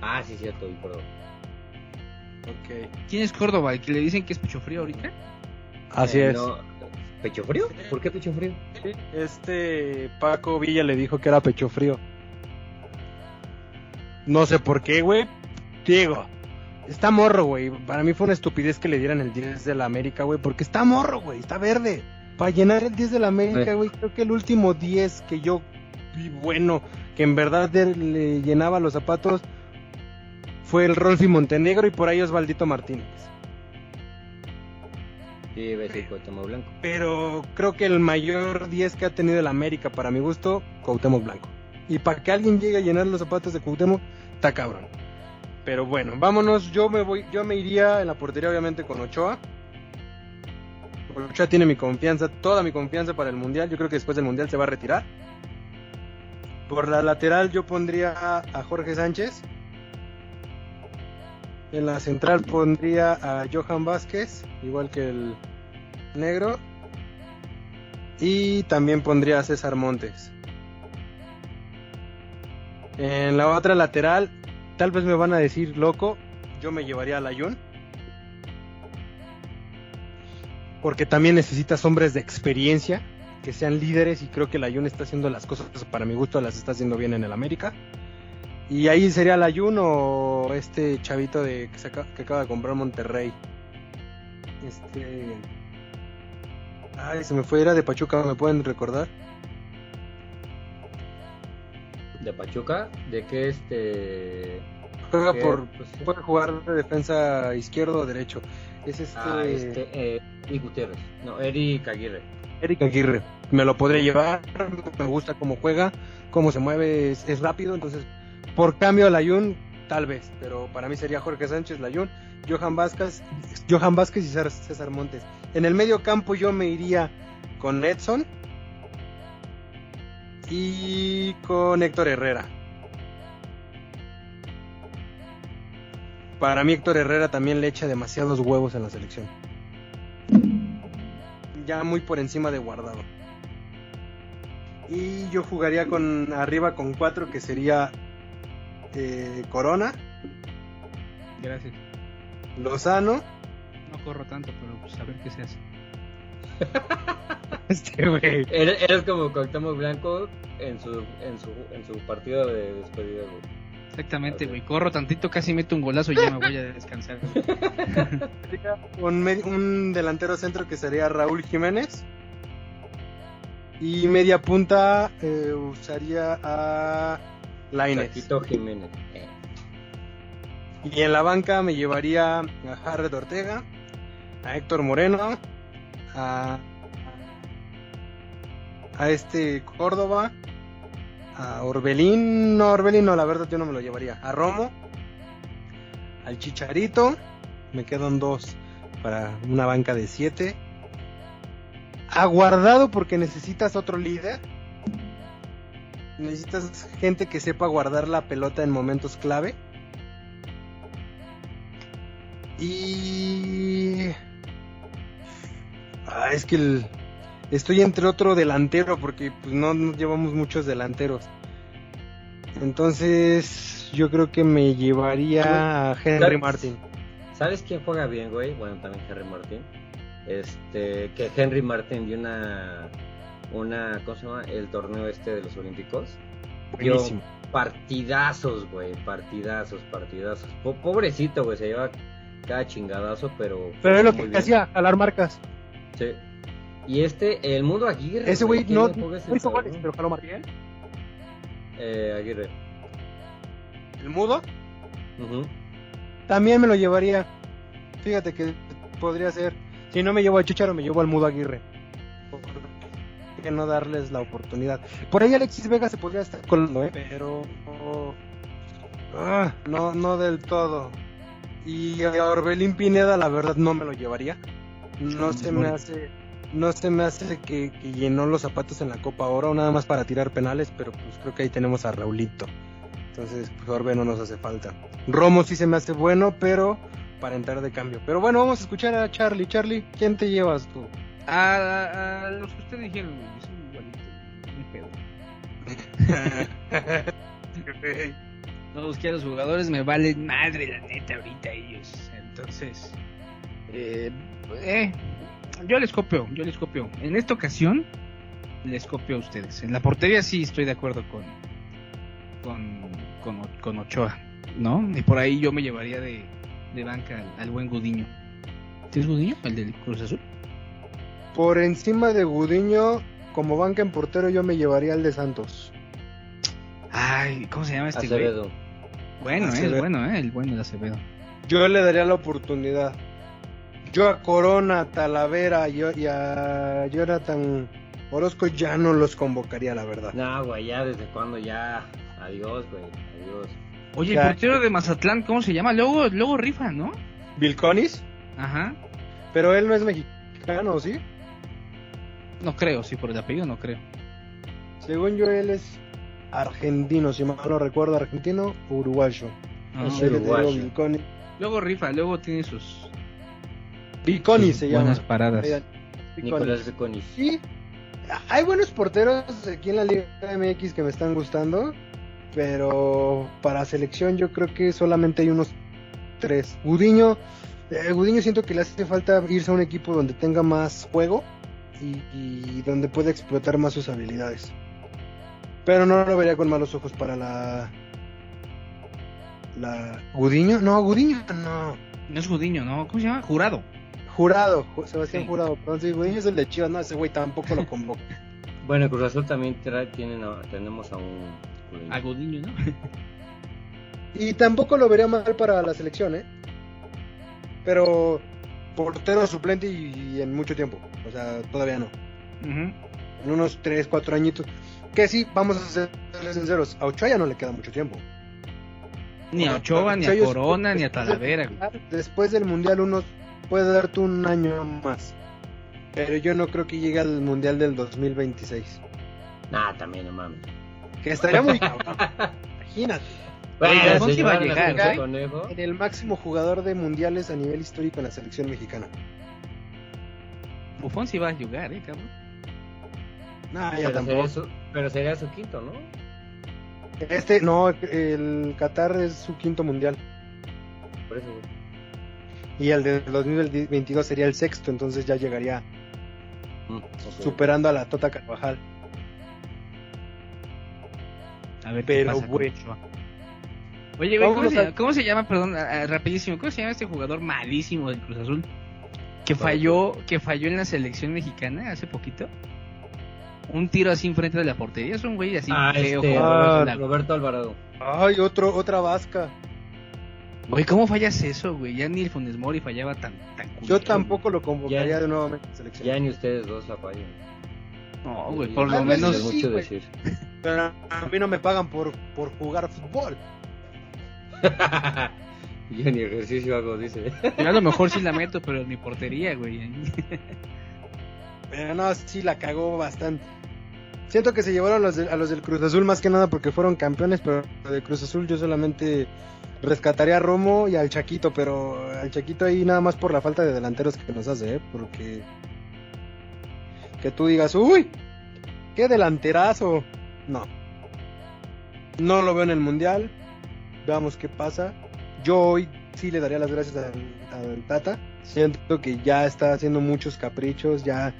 B: Ah, sí, cierto, y perdón.
C: Ok.
A: ¿Quién es Córdoba? ¿El que le dicen que es pecho frío ahorita?
C: Así
B: Eh,
C: es.
B: no, ¿Pecho frío? ¿Por qué pecho frío?
C: Este Paco Villa le dijo que era pecho frío. No sé por qué, güey. Diego, está morro, güey. Para mí fue una estupidez que le dieran el 10 de la América, güey. Porque está morro, güey. Está verde. Para llenar el 10 de la América, güey. Creo que el último 10 que yo vi bueno, que en verdad de- le llenaba los zapatos, fue el Rolfi Montenegro y por ahí Osvaldito Martínez.
B: Sí, debe ser Cuauhtémoc Blanco.
C: Pero creo que el mayor 10 que ha tenido el América, para mi gusto, Cuauhtémoc Blanco. Y para que alguien llegue a llenar los zapatos de Cuauhtémoc, está cabrón. Pero bueno, vámonos. Yo me voy, yo me iría en la portería, obviamente, con Ochoa. Ochoa tiene mi confianza, toda mi confianza para el Mundial. Yo creo que después del Mundial se va a retirar. Por la lateral yo pondría a Jorge Sánchez. En la central pondría a Johan Vázquez, igual que el negro. Y también pondría a César Montes. En la otra lateral, tal vez me van a decir loco, yo me llevaría a Layun. Porque también necesitas hombres de experiencia, que sean líderes, y creo que Layun está haciendo las cosas, para mi gusto, las está haciendo bien en el América. Y ahí sería Layun o este chavito de, que, se acaba, que acaba de comprar Monterrey. Este. Ay, se me fue, era de Pachuca, ¿me pueden recordar?
B: De Pachuca, de que este.
C: Juega
B: ¿Qué?
C: por.
B: Pues sí.
C: Puede jugar de defensa izquierdo o derecho. Es este.
B: Ah, este, eh, Eric Gutiérrez. No, Eric Aguirre.
C: Eric Aguirre. Me lo podría llevar. Me gusta cómo juega, cómo se mueve, es, es rápido. Entonces, por cambio a Layun, tal vez. Pero para mí sería Jorge Sánchez, Layun, Johan Vázquez, Johan Vázquez y César, Montes. En el medio campo yo me iría con Edson y con Héctor Herrera. Para mí Héctor Herrera también le echa demasiados huevos en la selección. Ya muy por encima de guardado. Y yo jugaría con arriba con cuatro que sería eh, Corona,
A: Gracias.
C: Lozano,
A: No corro tanto, pero pues a ver qué se hace. (laughs)
C: este güey.
B: Eres, eres como Cuauhtémoc Blanco en su, en su, en su partido de despedida, güey.
A: Exactamente, güey. Corro tantito, casi meto un golazo y ya me voy a descansar. (laughs)
C: Un, un delantero centro que sería Raúl Jiménez. Y media punta eh, usaría a Lainez.
B: Taquito Jiménez. Eh.
C: Y en la banca me llevaría a Jared Ortega, a Héctor Moreno, a, a este Córdoba, a Orbelín, no, Orbelín no, la verdad yo no me lo llevaría, a Romo, al Chicharito, me quedan dos para una banca de siete, a Guardado porque necesitas otro líder, necesitas gente que sepa guardar la pelota en momentos clave. Y. Ah, es que el- estoy entre otro delantero porque pues, no, no llevamos muchos delanteros. Entonces, yo creo que me llevaría a Henry. Martin.
B: ¿Sabes quién juega bien, güey? Bueno, también Henry Martin. Este, que Henry Martin dio una, una, ¿cómo se llama? El torneo este de los Olímpicos. Dio
C: Buenísimo.
B: partidazos, güey, partidazos, partidazos. Po- pobrecito, güey, se lleva cada chingadazo, pero...
C: Pero es lo que
B: bien.
C: hacía, jalar marcas.
B: Sí. Y este, el Mundo Aguirre.
C: Ese güey
B: ¿quién
C: no, no hizo goles, pero jaló marcas.
B: Eh, Aguirre.
C: El mudo también me lo llevaría. Fíjate que podría ser. Si no me llevo al Chicharo, me llevo al mudo Aguirre. ¿Por qué no darles la oportunidad? Por ahí Alexis Vega se podría estar colando, ¿eh? Pero. ah, no, no del todo. Y a Orbelín Pineda, la verdad, no me lo llevaría. No se me hace. No se me hace que, que llenó los zapatos en la Copa Oro, nada más para tirar penales, pero pues creo que ahí tenemos a Raulito. Entonces, pues Orbe no nos hace falta. Romo sí se me hace bueno, pero para entrar de cambio. Pero bueno, vamos a escuchar a Charlie. Charlie, ¿quién te llevas tú?
A: A, a- los que ustedes dijeron, güey, son igualitos. Ni pedo. (laughs) No busqué a los jugadores, me valen madre la neta ahorita ellos. Entonces, eh, eh, yo les copio, yo les copio. En esta ocasión, les copio a ustedes. En la portería sí estoy de acuerdo con, con, con, Ochoa, ¿no? Y por ahí yo me llevaría de, de banca al, al buen Gudiño. ¿Sí es Gudiño? ¿El del Cruz Azul?
C: Por encima de Gudiño, como banca en portero, yo me llevaría al de Santos.
A: Ay, ¿cómo se llama este güey?
B: Acevedo.
A: Bueno, eh,
C: Acevedo.
A: es bueno, eh, el bueno de Acevedo.
C: Yo le daría la oportunidad. Yo a Corona, a Talavera y y a Jonathan Orozco ya no los convocaría, la verdad.
B: No, güey, ya desde cuando ya. Adiós, güey, adiós.
A: Oye,
C: Ya.
A: el portero de Mazatlán, ¿cómo se llama? Luego, luego rifa, ¿no?
C: Vilconis,
A: Ajá.
C: pero él no es mexicano. mexicano, ¿sí?
A: No creo, sí, por el apellido no creo.
C: Según yo, él es argentino, si mal no recuerdo, argentino o uruguayo.
A: Ah,
B: Es uruguayo.
A: Luego rifa, luego tiene sus,
C: Viconi
A: sus
C: se
A: buenas
C: llama.
A: paradas.
C: Oigan, Viconi.
B: Nicolás Reconi.
C: Sí, hay buenos porteros aquí en la Liga MX que me están gustando, pero para selección yo creo que solamente hay unos tres. Gudiño, eh, Gudiño siento que le hace falta irse a un equipo donde tenga más juego y, y donde pueda explotar más sus habilidades. Pero no lo vería con malos ojos para la... La... ¿Gudiño? No, Gudiño no.
A: No es Gudiño, ¿no? ¿Cómo se llama? Jurado.
C: Jurado, Ju- Sebastián
A: Sí.
C: Jurado. Perdón, sí, Gudiño es el de Chivas, no, ese güey tampoco lo convoca. (laughs)
B: Bueno, Cruz Azul también trae- tienen a- tenemos a un...
A: A Gudiño, ¿no?
C: Y tampoco lo vería mal para la selección, ¿eh? Pero portero suplente y, en mucho tiempo. O sea, todavía no. En unos 3, 4 añitos. Que sí, vamos a ser sinceros. A Ochoa ya no le queda mucho tiempo.
A: Ni a Ochoa, ni a Corona, ni a
C: después
A: Talavera.
C: Después del Mundial uno puede darte un año más. Pero yo no creo que llegue al Mundial del 2026.
B: Nah, también no mames.
C: Que estaría muy (laughs) cabrón. Imagínate.
B: Bueno,
A: Alfonso a.
B: Conejo.
C: En el máximo jugador de mundiales a nivel histórico en la selección mexicana.
A: Bufón sí va a jugar, ¿eh, cabrón?
C: Nah, ya
B: Pero
C: tampoco.
B: sería, su, pero sería su quinto, ¿no?
C: Este, no, el Qatar es su quinto mundial.
B: Por eso, güey.
C: Y el de 2022 sería el sexto, entonces ya llegaría
B: Mm,
C: superando a la Tota Carvajal.
A: A ver
C: Pero,
A: qué pasa con
C: güey.
A: Ochoa. Oye, güey, ¿cómo se,
C: a-
A: llama, cómo se llama? Perdón, rapidísimo. ¿Cómo se llama este jugador malísimo del Cruz Azul? Que falló, que falló en la selección mexicana hace poquito. Un tiro así enfrente de la portería. Es un güey así
B: Ah,
A: feo.
B: este,
C: Ah,
B: Roberto, Roberto Alvarado.
C: Ay, otro, otra vasca.
A: Güey, ¿cómo fallas eso, güey? Ya ni el Funes Mori fallaba tan, tan
C: Yo tampoco lo convocaría
B: Ya.
C: de nuevamente a selección.
B: Ya ni ustedes dos la fallan.
A: No, güey, por lo
C: no,
A: menos.
C: Sí,
B: mucho decir.
C: Pero a mí no me pagan por, por jugar fútbol. (laughs)
B: Yo ni ejercicio hago, dice.
A: Yo a lo mejor sí la (laughs) meto, pero en mi portería, güey.
C: Pero no, sí la cagó bastante. Siento que se llevaron a los, de- a los del Cruz Azul más que nada porque fueron campeones, pero de Cruz Azul yo solamente rescataría a Romo y al Chaquito, pero al Chaquito ahí nada más por la falta de delanteros que nos hace, ¿eh? Porque que tú digas, uy, qué delanterazo. No. No lo veo en el Mundial. Veamos qué pasa. Yo hoy sí le daría las gracias al, al Tata. Siento que ya está haciendo muchos caprichos, ya,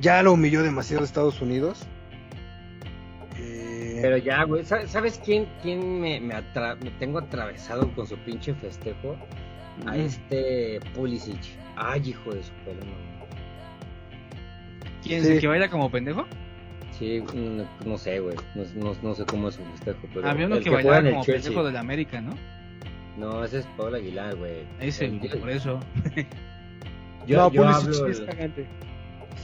C: ya lo humilló demasiado Estados Unidos. Eh,
B: Pero ya, güey. ¿sa- ¿Sabes quién, quién me, me, atra- me tengo atravesado con su pinche festejo? A este Pulisic. Ay, hijo de su pelo.
A: ¿Quién es
C: Sí.
A: el que baila como pendejo?
B: Sí, no, no sé, güey. No, no- no sé cómo es su festejo. Pero
A: Había uno
B: el
A: que,
B: juega
A: bailaba como pendejo del América, ¿no?
B: No, ese es Pablo Aguilar, güey.
A: Ese,
B: El-
A: por eso. (laughs)
B: Yo,
C: no,
B: yo hablo
C: es cagante.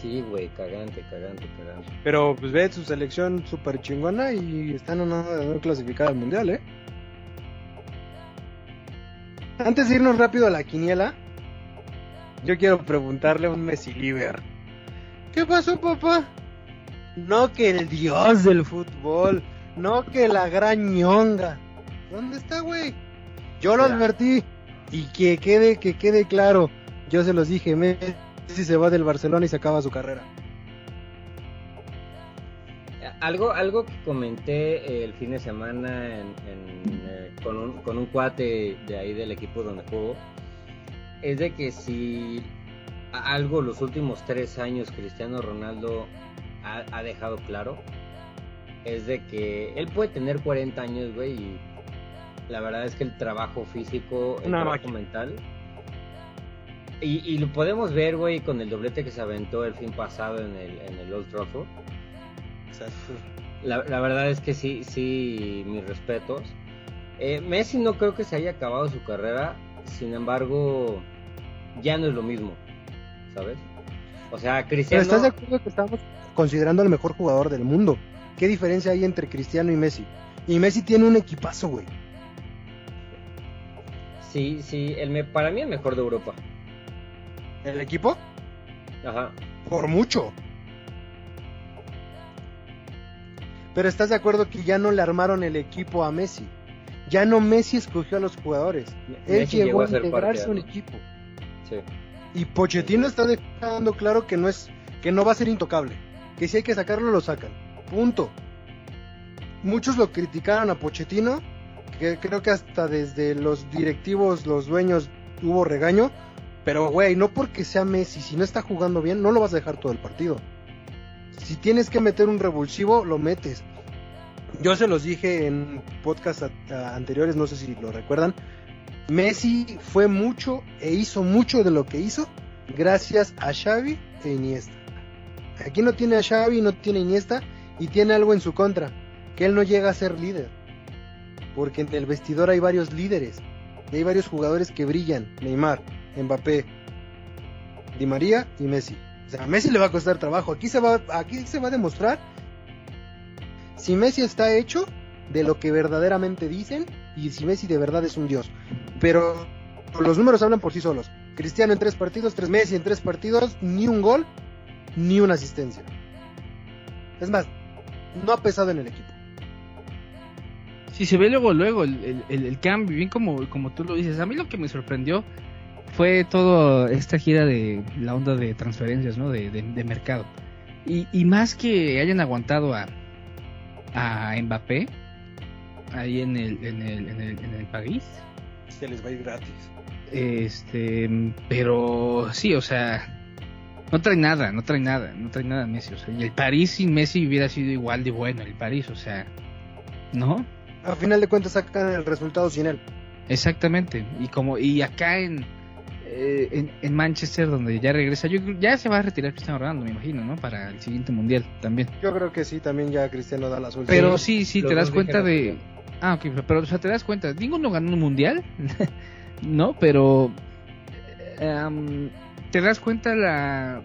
B: Sí, güey, cagante, cagante, cagante.
C: Pero pues ve su selección súper chingona y están a nada de no clasificar al mundial, ¿eh? Antes de irnos rápido a la quiniela, yo quiero preguntarle a un Messi Liver. ¿Qué pasó, papá? No que el dios del fútbol, no que la gran ñonga. ¿Dónde está, güey? Yo lo advertí y que quede, que quede claro. Yo se los dije, Messi se va del Barcelona y se acaba su carrera.
B: Algo, algo que comenté eh, el fin de semana en- en, eh, con, un, con un cuate de ahí del equipo donde juego es de que si algo los últimos tres años Cristiano Ronaldo ha, ha dejado claro es de que él puede tener 40 años, güey, y la verdad es que el trabajo físico, el
C: Una
B: trabajo
C: máquina.
B: mental y, y lo podemos ver, güey, con el doblete que se aventó el fin pasado en el, en el Old Trafford.
C: Exacto.
B: La, la verdad es que sí, sí, mis respetos. Eh, Messi no creo que se haya acabado su carrera, sin embargo, ya no es lo mismo, ¿sabes? O sea,
C: Pero
B: Cristiano...
C: estás de acuerdo que estamos considerando al mejor jugador del mundo. ¿Qué diferencia hay entre Cristiano y Messi? Y Messi tiene un equipazo, güey.
B: Sí, sí, el me- para mí el mejor de Europa.
C: ¿El equipo?
B: Ajá.
C: Por mucho. Pero estás de acuerdo que ya no le armaron el equipo a Messi. Ya no Messi escogió a los jugadores. Él llegó a
B: a
C: integrarse a un equipo.
B: Sí.
C: Y Pochettino está dejando claro que no es que no va a ser intocable, que si hay que sacarlo lo sacan. Punto. Muchos lo criticaron a Pochettino, que creo que hasta desde los directivos, los dueños hubo regaño, pero güey, no porque sea Messi, si no está jugando bien, no lo vas a dejar todo el partido. Si tienes que meter un revulsivo, lo metes. Yo se los dije en podcast a- a- anteriores, no sé si lo recuerdan. Messi fue mucho e hizo mucho de lo que hizo gracias a Xavi e Iniesta. Aquí no tiene a Xavi, no tiene Iniesta y tiene algo en su contra, que él no llega a ser líder. Porque en el vestidor hay varios líderes y hay varios jugadores que brillan, Neymar, Mbappé, Di María y Messi. O sea, a Messi le va a costar trabajo. Aquí se va, aquí se va a demostrar si Messi está hecho de lo que verdaderamente dicen y si Messi de verdad es un dios. Pero los números hablan por sí solos. Cristiano en tres partidos, tres Messi en tres partidos, ni un gol, ni una asistencia. Es más, no ha pesado en el equipo.
A: Si se ve luego, luego el, el- el- el cambio, bien como, como tú lo dices. A mí lo que me sorprendió fue toda esta gira de la onda de transferencias, ¿no? De, de- de mercado. Y, y más que hayan aguantado a, a Mbappé ahí en el, en el, en el, en el París.
C: Se les va a ir gratis.
A: Este, pero sí, o sea, no trae nada, no trae nada, no trae nada Messi. O sea, y el París sin Messi hubiera sido igual de bueno, el París, o sea, ¿no?
C: A final de cuentas sacan el resultado sin él.
A: Exactamente. Y como y acá en, eh, en en Manchester donde ya regresa, yo creo- ya se va a retirar Cristiano Ronaldo, me imagino, ¿no? Para el siguiente mundial también.
C: Yo creo que sí, también ya Cristiano da la suelta.
A: Pero sí, sí, te das cuenta de Ah, ok, pero o sea, te das cuenta, ninguno ganó un mundial, (laughs) ¿no? Pero eh, te das cuenta la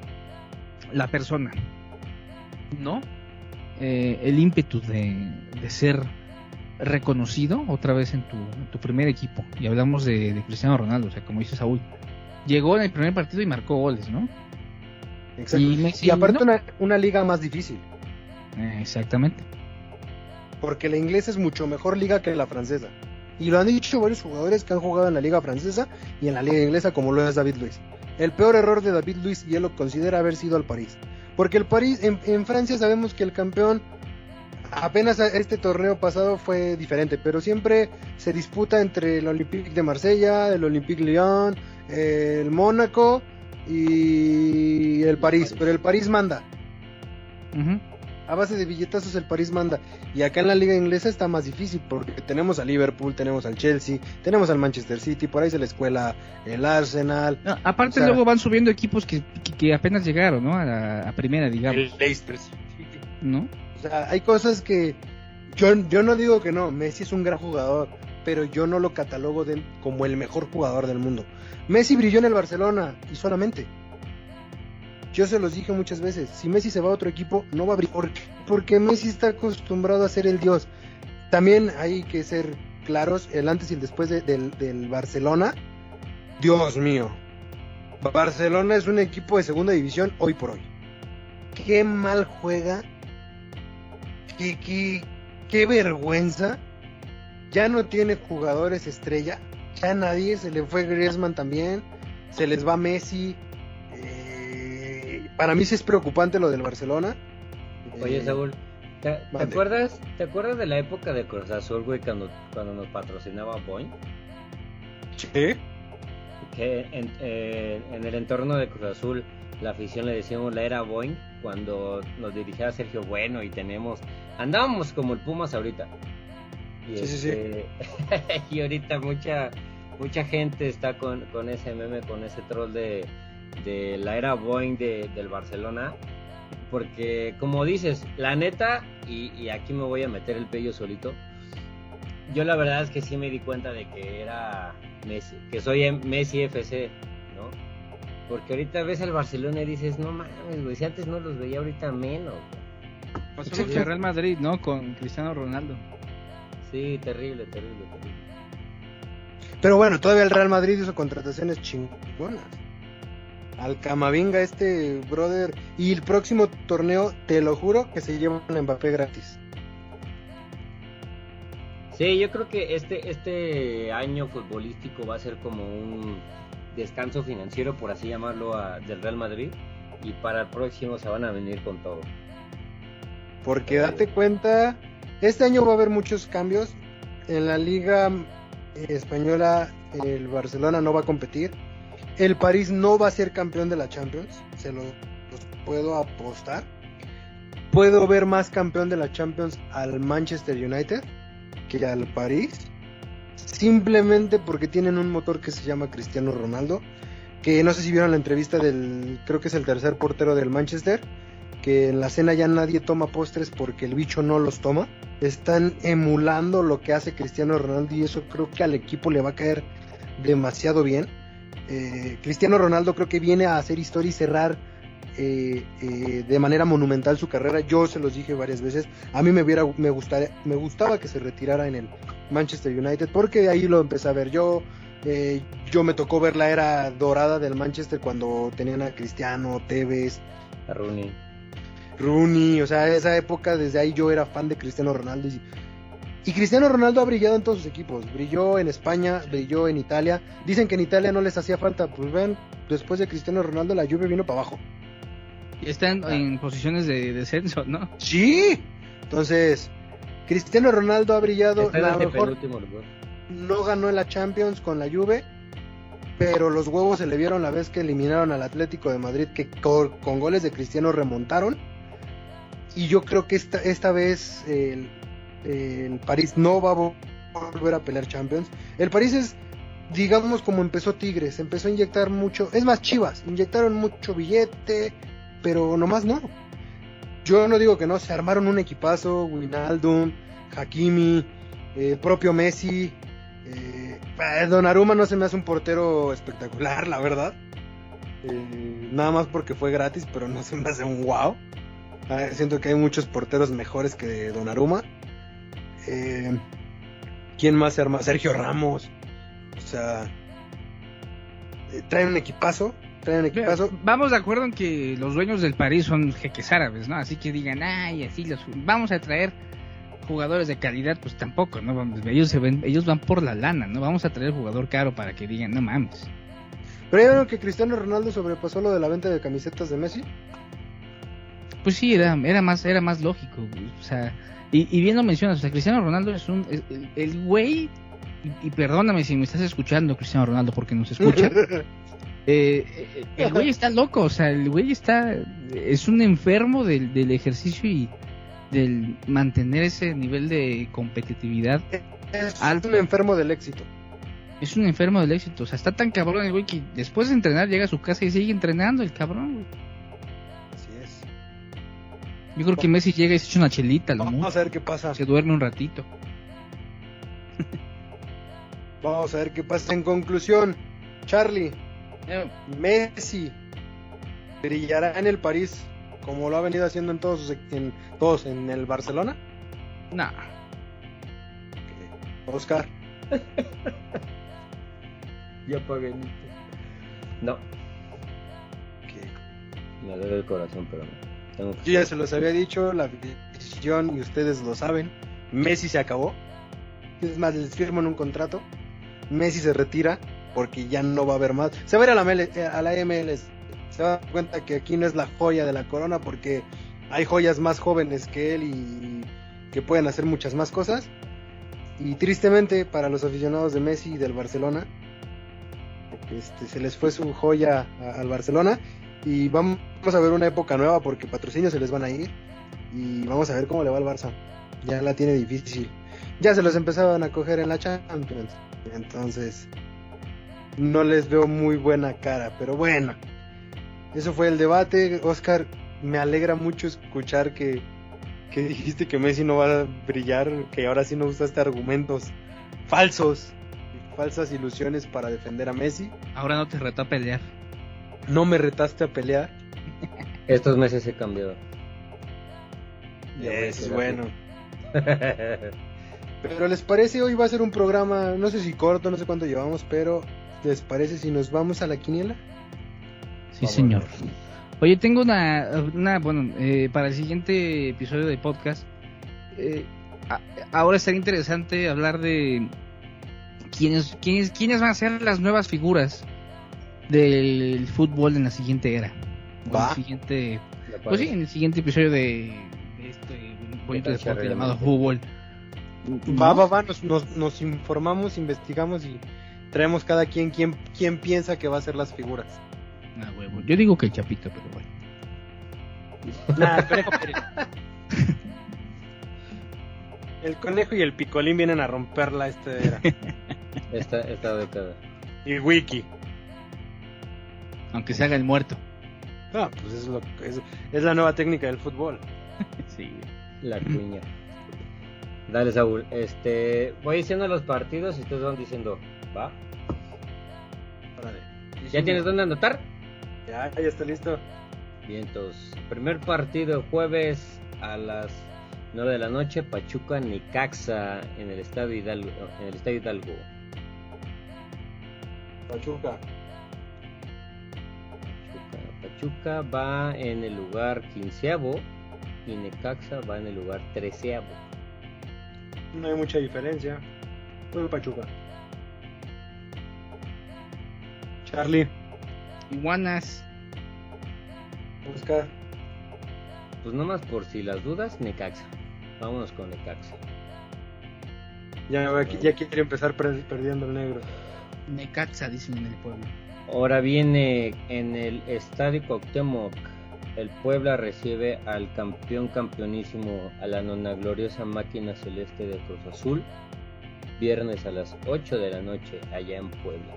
A: la persona, ¿no? Eh, el ímpetu de, de ser reconocido otra vez en tu, en tu primer equipo. Y hablamos de, de Cristiano Ronaldo, o sea, como dice Saúl. Llegó en el primer partido y marcó goles, ¿no?
C: Exacto.
A: y
C: aparte
A: no.
C: una, una liga más difícil.
A: Eh, exactamente.
C: Porque la inglesa es mucho mejor liga que la francesa. Y lo han dicho varios jugadores que han jugado en la liga francesa y en la liga inglesa como lo es David Luis. El peor error de David Luis y él lo considera haber sido al París. Porque el París, en, Francia sabemos que el campeón apenas este torneo pasado fue diferente, pero siempre se disputa entre el Olympique de Marsella, el Olympique Lyon, el Mónaco y el París. Pero el París manda.
A: Ujú.
C: A base de billetazos el París manda. Y acá en la liga inglesa está más difícil porque tenemos a Liverpool, tenemos al Chelsea, tenemos al Manchester City, por ahí se la escuela el Arsenal,
A: No, aparte
C: O sea-
A: luego van subiendo equipos que, que, que apenas llegaron, ¿no? A, la, a primera, digamos,
C: el Leicester.
A: ¿no?
C: O sea, hay cosas que yo, yo no digo que no, Messi es un gran jugador, pero yo no lo catalogo de- como el mejor jugador del mundo. Messi brilló en el Barcelona y solamente. Yo se los dije muchas veces, si Messi se va a otro equipo, no va a brillar. ¿Por qué? Porque Messi está acostumbrado a ser el dios. También hay que ser claros, el antes y el después de- del, del Barcelona. Dios mío. Barcelona es un equipo de segunda división hoy por hoy. Qué mal juega. Qué, qué vergüenza. Ya no tiene jugadores estrella. Ya nadie. Se le fue Griezmann también. Se les va Messi. Para mí sí es preocupante lo del Barcelona.
B: Oye,
C: Eh,
B: Saúl, ¿te, acuerdas, ¿te acuerdas de la época de Cruz Azul, güey, cuando, cuando nos patrocinaba Boeing?
C: sí.
B: Que en, eh, en el entorno de Cruz Azul, la afición le decíamos la era Boeing, cuando nos dirigía Sergio Bueno y tenemos... Andábamos como el Pumas ahorita. Y,
C: Sí, sí, sí.
B: este, (laughs) y ahorita mucha mucha gente está con, con ese meme, con ese troll de, de la era Boeing de, del Barcelona. Porque, como dices, la neta, y, y aquí me voy a meter el pello solito, yo la verdad es que sí me di cuenta de que era Messi, que soy em- Messi FC, ¿no? Porque ahorita ves al Barcelona y dices, no mames, güey, si antes no los veía, ahorita menos. güey".
A: Pasó
C: Exacto.
A: con el Real Madrid, ¿no? Con Cristiano Ronaldo.
B: Sí, terrible, terrible, terrible.
C: Pero bueno, todavía el Real Madrid hizo contrataciones chingonas. Al Camavinga este brother y el próximo torneo te lo juro que se lleva un Mbappé gratis.
B: Sí, yo creo que este este año futbolístico va a ser como un descanso financiero por así llamarlo a, del Real Madrid y para el próximo se van a venir con todo.
C: Porque date cuenta, este año va a haber muchos cambios. En la liga española el Barcelona no va a competir. El París no va a ser campeón de la Champions, se lo puedo apostar. Puedo ver más campeón de la Champions al Manchester United que al París. Simplemente porque tienen un motor que se llama Cristiano Ronaldo. Que no sé si vieron la entrevista del, creo que es el tercer portero del Manchester. Que en la cena ya nadie toma postres porque el bicho no los toma. Están emulando lo que hace Cristiano Ronaldo y eso creo que al equipo le va a caer demasiado bien. Eh, Cristiano Ronaldo creo que viene a hacer historia y cerrar eh, eh, de manera monumental su carrera. Yo se los dije varias veces. A mí me hubiera, me gustaría, me gustaba que se retirara en el Manchester United porque ahí lo empecé a ver yo. Eh, yo me tocó ver la era dorada del Manchester cuando tenían a Cristiano, Tevez,
B: A Rooney.
C: Rooney, o sea, esa época desde ahí yo era fan de Cristiano Ronaldo y, y Cristiano Ronaldo ha brillado en todos sus equipos, brilló en España, brilló en Italia, dicen que en Italia no les hacía falta, pues ven, después de Cristiano Ronaldo la lluvia vino para abajo.
A: Y están en posiciones de descenso, ¿no?
C: Sí, entonces Cristiano Ronaldo ha brillado,
B: Está
C: mejor
B: lugar.
C: no ganó en la Champions con la Juve, pero los huevos se le vieron la vez que eliminaron al Atlético de Madrid, que co- con, goles de Cristiano remontaron. Y yo creo que esta, esta vez el, el París no va a vo- volver a pelear Champions. El París es, digamos, como empezó Tigres, empezó a inyectar mucho, es más Chivas, inyectaron mucho billete, pero nomás no. Yo no digo que no, se armaron un equipazo, Winaldum, Hakimi, eh, propio Messi. Eh, eh, Donnarumma no se me hace un portero espectacular, la verdad. Eh, nada más porque fue gratis, pero no se me hace un wow. Ah, siento que hay muchos porteros mejores que Donnarumma. Eh, ¿Quién más se arma? Sergio Ramos. O sea, eh, traen un equipazo. Traen un equipazo.
A: Vamos de acuerdo en que los dueños del París son jeques árabes, ¿no? Así que digan, ay, así los vamos a traer jugadores de calidad, pues tampoco, ¿no? Ellos se ven, ellos van por la lana, ¿no? Vamos a traer jugador caro para que digan, no mames.
C: Pero ya vieron que Cristiano Ronaldo sobrepasó lo de la venta de camisetas de Messi.
A: Pues sí, era, era más, era más lógico, o sea, y, y bien lo mencionas, o sea, Cristiano Ronaldo es un, es- el- güey, y, y perdóname si me estás escuchando, Cristiano Ronaldo, porque nos escucha, (laughs) eh, eh, el güey está loco, o sea, el güey está, es un enfermo del, del ejercicio y del mantener ese nivel de competitividad,
C: es
A: Alto.
C: un enfermo del éxito.
A: es un enfermo del éxito, o sea, está tan cabrón el güey que después de entrenar llega a su casa y sigue entrenando el cabrón, güey. Yo creo que Messi llega y se echa una chelita, lo
C: Vamos
A: mucho,
C: a ver qué pasa.
A: se duerme un ratito.
C: Vamos a ver qué pasa. En conclusión, Charlie, Messi brillará en el París como lo ha venido haciendo en todos sus, en todos en el Barcelona.
A: No,
C: Oscar, (laughs)
B: Ya pagué. No, me duele el corazón, pero no.
C: Yo ya se los había dicho, la decisión y ustedes lo saben. Messi se acabó. Es más, les firmo en un contrato. Messi se retira porque ya no va a haber más. Se va a ir a la, ML eh, a la MLS. Se va a dar cuenta que aquí no es la joya de la corona porque hay joyas más jóvenes que él y que pueden hacer muchas más cosas. Y tristemente para los aficionados de Messi y del Barcelona, este, se les fue su joya al Barcelona y vamos a ver una época nueva porque patrocinios se les van a ir y vamos a ver cómo le va al Barça. Ya la tiene difícil. Ya se los empezaban a coger en la Champions. Entonces, no les veo muy buena cara, pero bueno. Eso fue el debate. Oscar, me alegra mucho escuchar que, que dijiste que Messi no va a brillar, que ahora sí no usaste argumentos falsos, falsas ilusiones para defender a Messi.
A: ahora no te retó a pelear.
C: No me retaste a pelear.
B: Estos meses he cambiado.
C: Es bueno. (laughs) Pero les parece, hoy va a ser un programa, no sé si corto, no sé cuánto llevamos, pero ¿les parece si nos vamos a la quiniela?
A: Sí, señor. Oye, tengo una, una bueno, eh, para el siguiente episodio de podcast, eh, a- ahora estaría interesante hablar de quiénes, quiénes, quiénes van a ser las nuevas figuras del fútbol en la siguiente era. En el siguiente, pues sí, en el siguiente episodio de, de este bonito deporte llamado fútbol.
C: Va, va, va, nos, nos, nos informamos, investigamos y traemos cada quien quien, quien piensa que va a ser las figuras.
A: Ah, huevo. Yo digo que el Chapito, pero bueno.
C: Nah, el conejo Pérez. El conejo y el picolín vienen a romperla esta era.
B: Esta, esta década.
C: Y Wiki.
A: Aunque se haga el muerto.
C: Ah, pues es, lo, es, es la nueva técnica del fútbol. (laughs)
A: Sí.
B: La cuña. Dale, Saúl. Este, voy diciendo los partidos y ustedes van diciendo, ¿va?
C: Órale.
B: ¿Ya tienes dónde anotar?
C: Ya, ya está listo.
B: Bien, entonces, primer partido jueves a las 9 de la noche, Pachuca Nicaxa en el Estadio Hidalgo. En el Estadio Hidalgo.
C: Pachuca.
B: Pachuca. Va en el lugar quinceavo y Necaxa va en el lugar treceavo.
C: No hay mucha diferencia. Fue Pachuca. Charlie.
A: Iguanas.
C: Oscar.
B: Pues nomás por si las dudas, Necaxa. Vámonos con Necaxa.
C: Ya, ya quiere empezar per- perdiendo el negro.
A: Necaxa, dicen en el pueblo.
B: Ahora viene en el Estadio Cuauhtémoc. El Puebla recibe al campeón campeonísimo, a la nona gloriosa máquina celeste de Cruz Azul, viernes a las 8 de la noche allá en Puebla.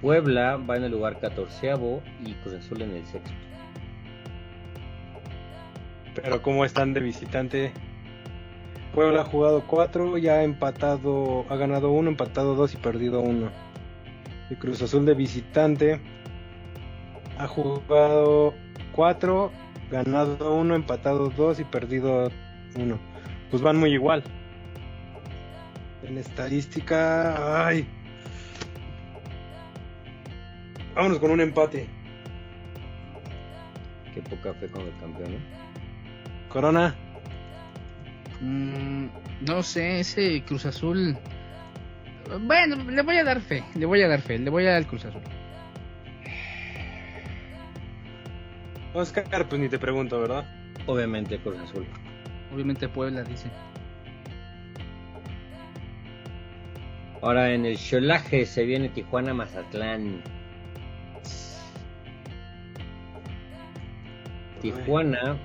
B: Puebla va en el lugar catorceavo y Cruz Azul en el sexto.
C: Pero ¿cómo están de visitante? Puebla ha jugado 4, ya ha empatado, ha ganado 1, empatado 2 y perdido 1. Y Cruz Azul de visitante ha jugado 4, ganado 1, empatado 2 y perdido 1. Pues van muy igual. En estadística, ay. Vámonos con un empate.
B: Qué poca fe con el campeón. ¿eh?
C: Corona,
A: Mm, no sé, ese Cruz Azul. Bueno, le voy a dar fe, le voy a dar fe, le voy a dar el Cruz Azul.
C: Oscar, pues ni te pregunto, ¿verdad?
B: Obviamente Cruz Azul.
A: Obviamente Puebla dice.
B: Ahora en el Cholaje se viene Tijuana Mazatlán. Tijuana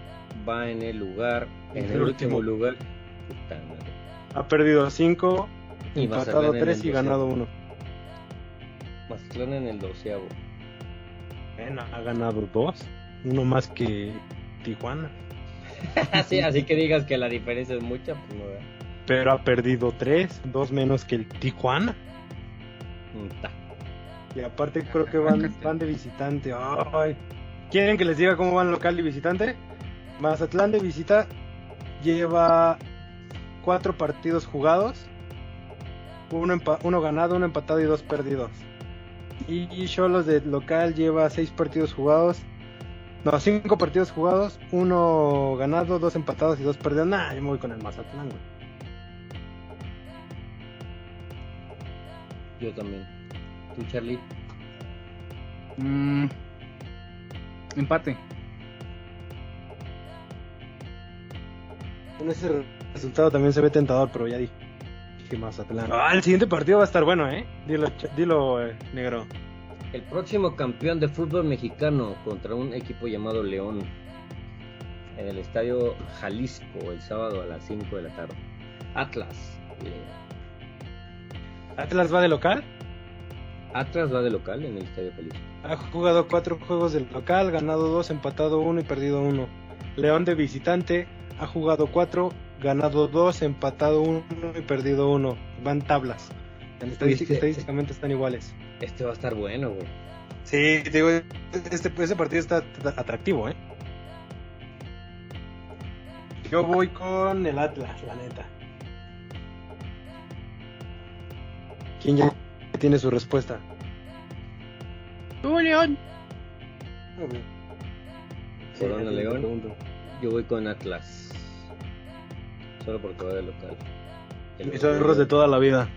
B: va en el lugar, en el,
C: El
B: último,
C: último.
B: lugar. Puta madre.
C: Ha perdido 5,
B: Y
C: empatado
B: Mazatlán en
C: 3
B: el
C: y ganado
B: doceavo.
C: 1.
B: Mazatlán en el doceavo.
C: Bueno, ha ganado 2. Uno más que Tijuana. (laughs)
B: así, así que digas que la diferencia es mucha, pues no ¿verdad?
C: Pero ha perdido 3, 2 menos que el Tijuana.
B: Ta.
C: Y aparte creo que van, van de visitante. Ay. ¿Quieren que les diga cómo van local y visitante? Mazatlán de visita lleva 4 partidos jugados. Uno, ganado, uno empatado y dos perdidos. Y Cholos de local lleva 6 partidos jugados. No, 5 partidos jugados, uno ganado, dos empatados y dos perdidos. Nah, yo me voy con el Mazatlán, güey.
B: Yo también. ¿Tú, Charlie?
A: Mm, empate.
C: Con ese re- resultado también se ve tentador, pero ya dije Mazatlán. Ah, el siguiente partido va a estar bueno, ¿eh? Dilo, eh, negro.
B: El próximo campeón de fútbol mexicano contra un equipo llamado León en el estadio Jalisco el sábado a las 5 de la tarde. Atlas. León.
C: Atlas va de local.
B: Atlas va de local en el estadio Jalisco.
C: Ha jugado cuatro juegos del local, ganado dos, empatado uno y perdido uno. León de visitante ha jugado cuatro, ganado dos, empatado uno y perdido uno. Van tablas. En estadística-
B: Viste-
C: estadísticamente están iguales.
B: Este va a estar bueno, güey.
C: Sí, te digo, este, ese partido está atractivo, ¿eh? Yo voy con el Atlas, la neta. ¿Quién ya tiene su respuesta?
A: ¡Tú, León!
B: Corona León. Yo voy con Atlas. Solo porque va de local. El
C: Mis ahorros de toda la vida.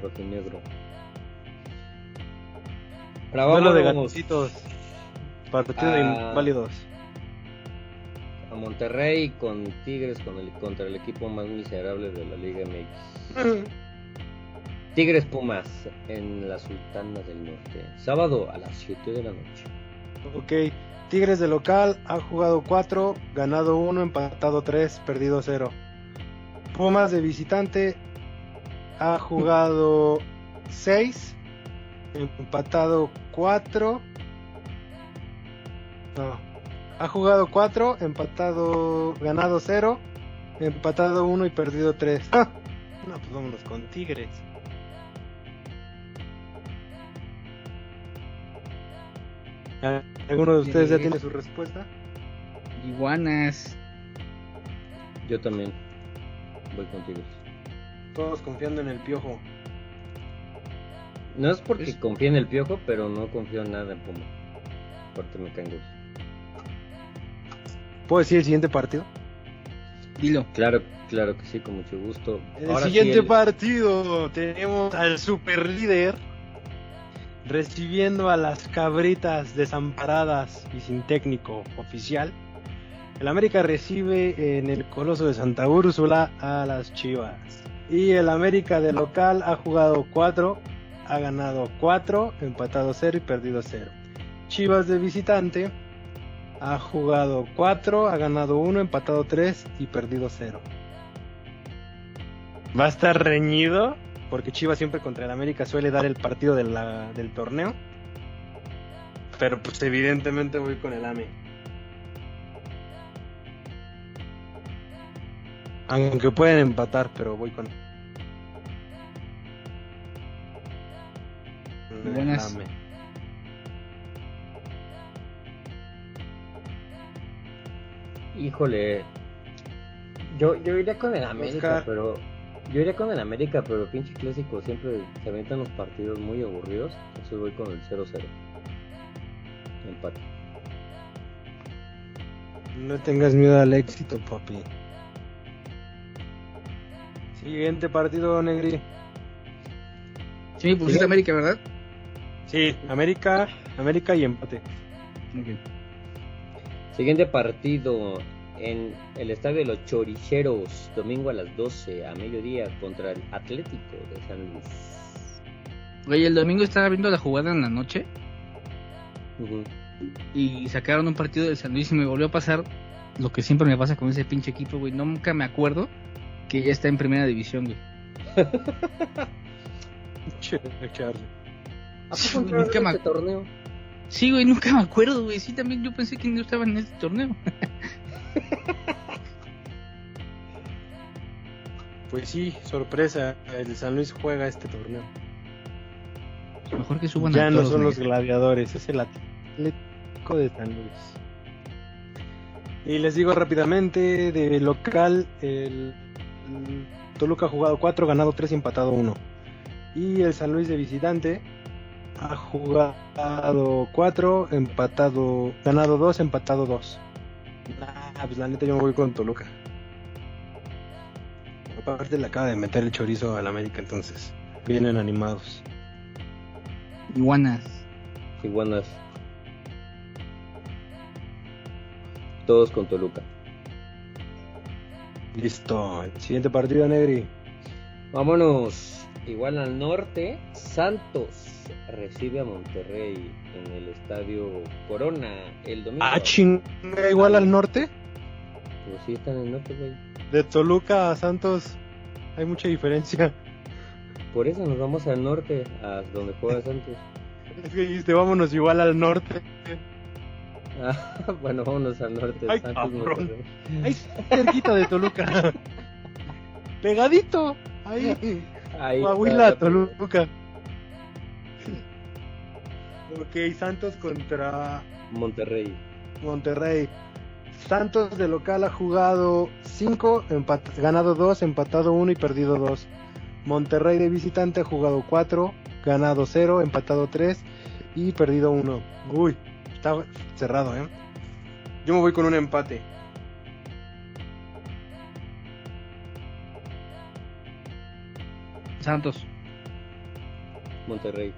B: Rojinegro.
C: Duelo de
B: Vámonos
C: gaticitos. Partido de
B: Ah.
C: inválidos.
B: A Monterrey con Tigres con el, contra el equipo más miserable de la Liga MX. (laughs) Tigres Pumas en la Sultana del Norte. Sábado a las 7 de la noche.
C: Ok. Tigres de local ha jugado 4, ganado 1, empatado 3, perdido 0. Pumas de visitante ha jugado 6, empatado 4. No. Ha jugado 4, empatado, ganado 0, empatado 1 y perdido 3. (laughs) No, pues vámonos con Tigres. ¿Alguno de ustedes ya tiene su respuesta?
A: Iguanas.
B: Yo también voy con Tigres.
C: Todos confiando en el piojo.
B: No es porque
A: Es-
B: confíe en el piojo, pero no confío en nada en Pumas. Aparte me caen.
C: ¿Puedo decir el siguiente partido?
A: Dilo.
B: Claro, claro que sí, con mucho gusto.
C: En el
B: Ahora sí,
C: siguiente
B: el-
C: partido tenemos al super líder recibiendo a las cabritas desamparadas y sin técnico oficial. El América recibe en el Coloso de Santa Úrsula a las Chivas. Y el América de local ha jugado 4, ha ganado 4, empatado 0 y perdido 0. Chivas de visitante ha jugado 4, ha ganado 1, empatado 3 y perdido 0. Va a estar reñido porque Chivas siempre contra el América suele dar el partido de la- del torneo. Pero pues evidentemente voy con el AME. Aunque pueden empatar, pero voy con el
A: Buenas.
C: AME.
B: Híjole. Yo, yo iría con el América,
C: Oscar.
B: pero. Yo iría con el América, pero pinche clásico siempre se aventan los partidos muy aburridos. Entonces voy con el 0-0. Empate.
C: No tengas miedo al éxito, papi. Siguiente partido, Negri.
A: Sí, pusiste América, ¿verdad?
C: Sí, América, América y empate.
A: Ok.
B: Siguiente partido en el estadio de los Choriceros, domingo a las 12 a mediodía contra el Atlético de San Luis.
A: Oye, el domingo estaba viendo la jugada en la noche y sacaron un partido del San Luis y me volvió a pasar lo que siempre me pasa con ese pinche equipo, güey. Nunca me acuerdo que ya está en primera división, güey.
C: Che, Charlie.
B: ¿A poco
A: nunca
B: en
A: me-
B: este torneo?
A: Sí, güey, nunca me acuerdo, güey. Sí, también yo pensé que no estaban en este torneo. (laughs)
C: Pues sí, sorpresa, el San Luis juega este torneo.
A: Mejor que suban
C: ya
A: a
C: no
A: todos,
C: son
A: güey.
C: los gladiadores, es el Atlético de San Luis. Y les digo rápidamente, de local, el, el Toluca ha jugado 4, ganado 3 y empatado 1. Y el San Luis de visitante ha jugado 4, empatado, ganado 2, empatado 2. Ah, pues la neta yo me voy con Toluca. Aparte le acaba de meter el chorizo al América, entonces vienen animados.
A: Iguanas.
B: Iguanas. Todos con Toluca.
C: Listo, el siguiente partido, Negri.
B: Vámonos. Igual al norte, Santos recibe a Monterrey en el estadio Corona el domingo.
C: Ah, chinga, igual al norte.
B: Pues sí, están en el norte, güey.
C: De Toluca a Santos hay mucha diferencia.
B: Por eso nos vamos al norte, a donde juega Santos.
C: Es que dijiste, vámonos igual al norte.
B: Ah, (laughs) bueno, vámonos al norte.
C: Ay,
B: Santos. Monterrey.
C: Ahí cerquita de Toluca. (laughs) Pegadito. Ahí. (laughs)
B: Ahí
C: Coahuila,
B: está.
C: Toluca. Ok, Santos contra
B: Monterrey.
C: Monterrey. Santos de local ha jugado 5, ganado 2, empatado 1 y perdido 2. Monterrey de visitante ha jugado 4, ganado 0, empatado 3 y perdido uno. Uy, está cerrado, ¿eh? Yo me voy con un empate.
A: Santos.
B: Monterrey.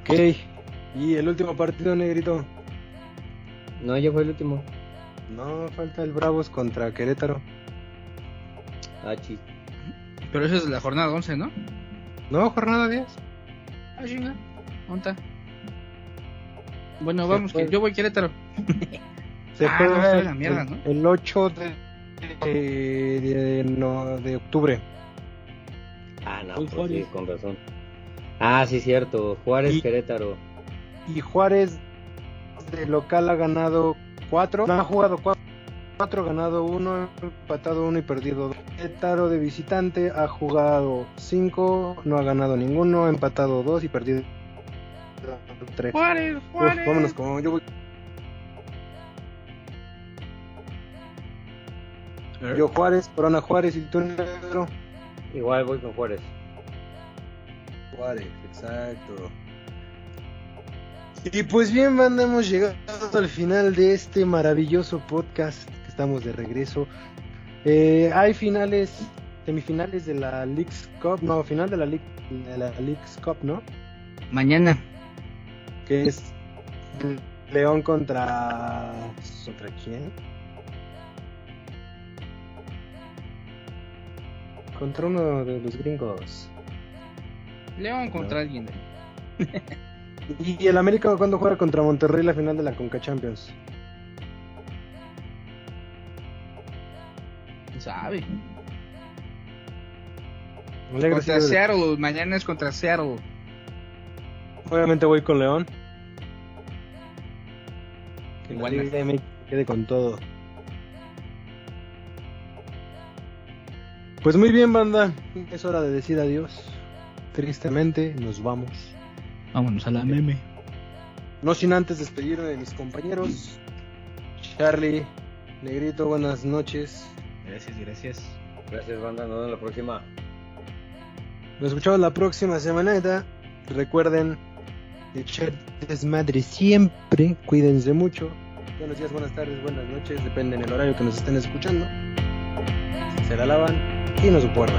C: Ok. Y el último partido, negrito.
B: No, ya fue el último.
C: No, falta el Bravos contra Querétaro.
B: Ah, chis.
A: Pero eso es la jornada 11, ¿no?
C: No, jornada 10.
A: Ah, chinga. ¿Dónde está? Bueno,
C: Se
A: vamos, que yo voy a Querétaro. (laughs)
C: Se
A: Ah,
C: juega
A: no,
C: el,
A: la mierda, ¿no?
C: el 8 de, de, de- no, de octubre.
B: Ah, no, pues
A: Juárez.
B: sí, con razón. Ah, sí, cierto. Juárez,
C: Y-
B: Querétaro.
C: Y Juárez de local ha ganado 4. No, ha jugado 4. 4 ganado 1, empatado 1 y perdido 2. Querétaro de visitante ha jugado 5, no ha ganado ninguno, empatado 2 y perdido 3.
A: Juárez, Juárez.
C: vámonos con yo voy, yo Juárez, Corona Juárez y tú negro.
B: Igual voy con Juárez.
C: Juárez, exacto. Y pues bien, banda, hemos llegado al final de este maravilloso podcast. que Estamos de regreso. Eh, hay finales, semifinales de la Leagues Cup, no, final de la, League, de la Leagues Cup, ¿no?
A: Mañana.
C: Que es León contra... ¿Contra quién? Contra uno de los gringos.
A: León contra alguien. (laughs)
C: ¿Y el América cuando juega contra Monterrey la final de la Conca Champions?
A: ¿Quién sabe? Contra
C: de-
A: Seattle. Mañana es contra Seattle.
C: Obviamente voy con León. Que la
A: Igual
C: Liga MX quede con todo. Pues muy bien, banda. Es hora de decir adiós. Tristemente, nos vamos.
A: Vámonos a la meme.
C: No sin antes despedirme de mis compañeros. Charlie, Negrito, buenas noches.
A: Gracias, gracias.
B: Gracias, banda. Nos vemos la próxima.
C: Nos escuchamos la próxima semanita. Recuerden echar desmadre siempre. Cuídense mucho. Buenos días, buenas tardes, buenas noches. Depende del horario que nos estén escuchando. Se la lavan y no se puede.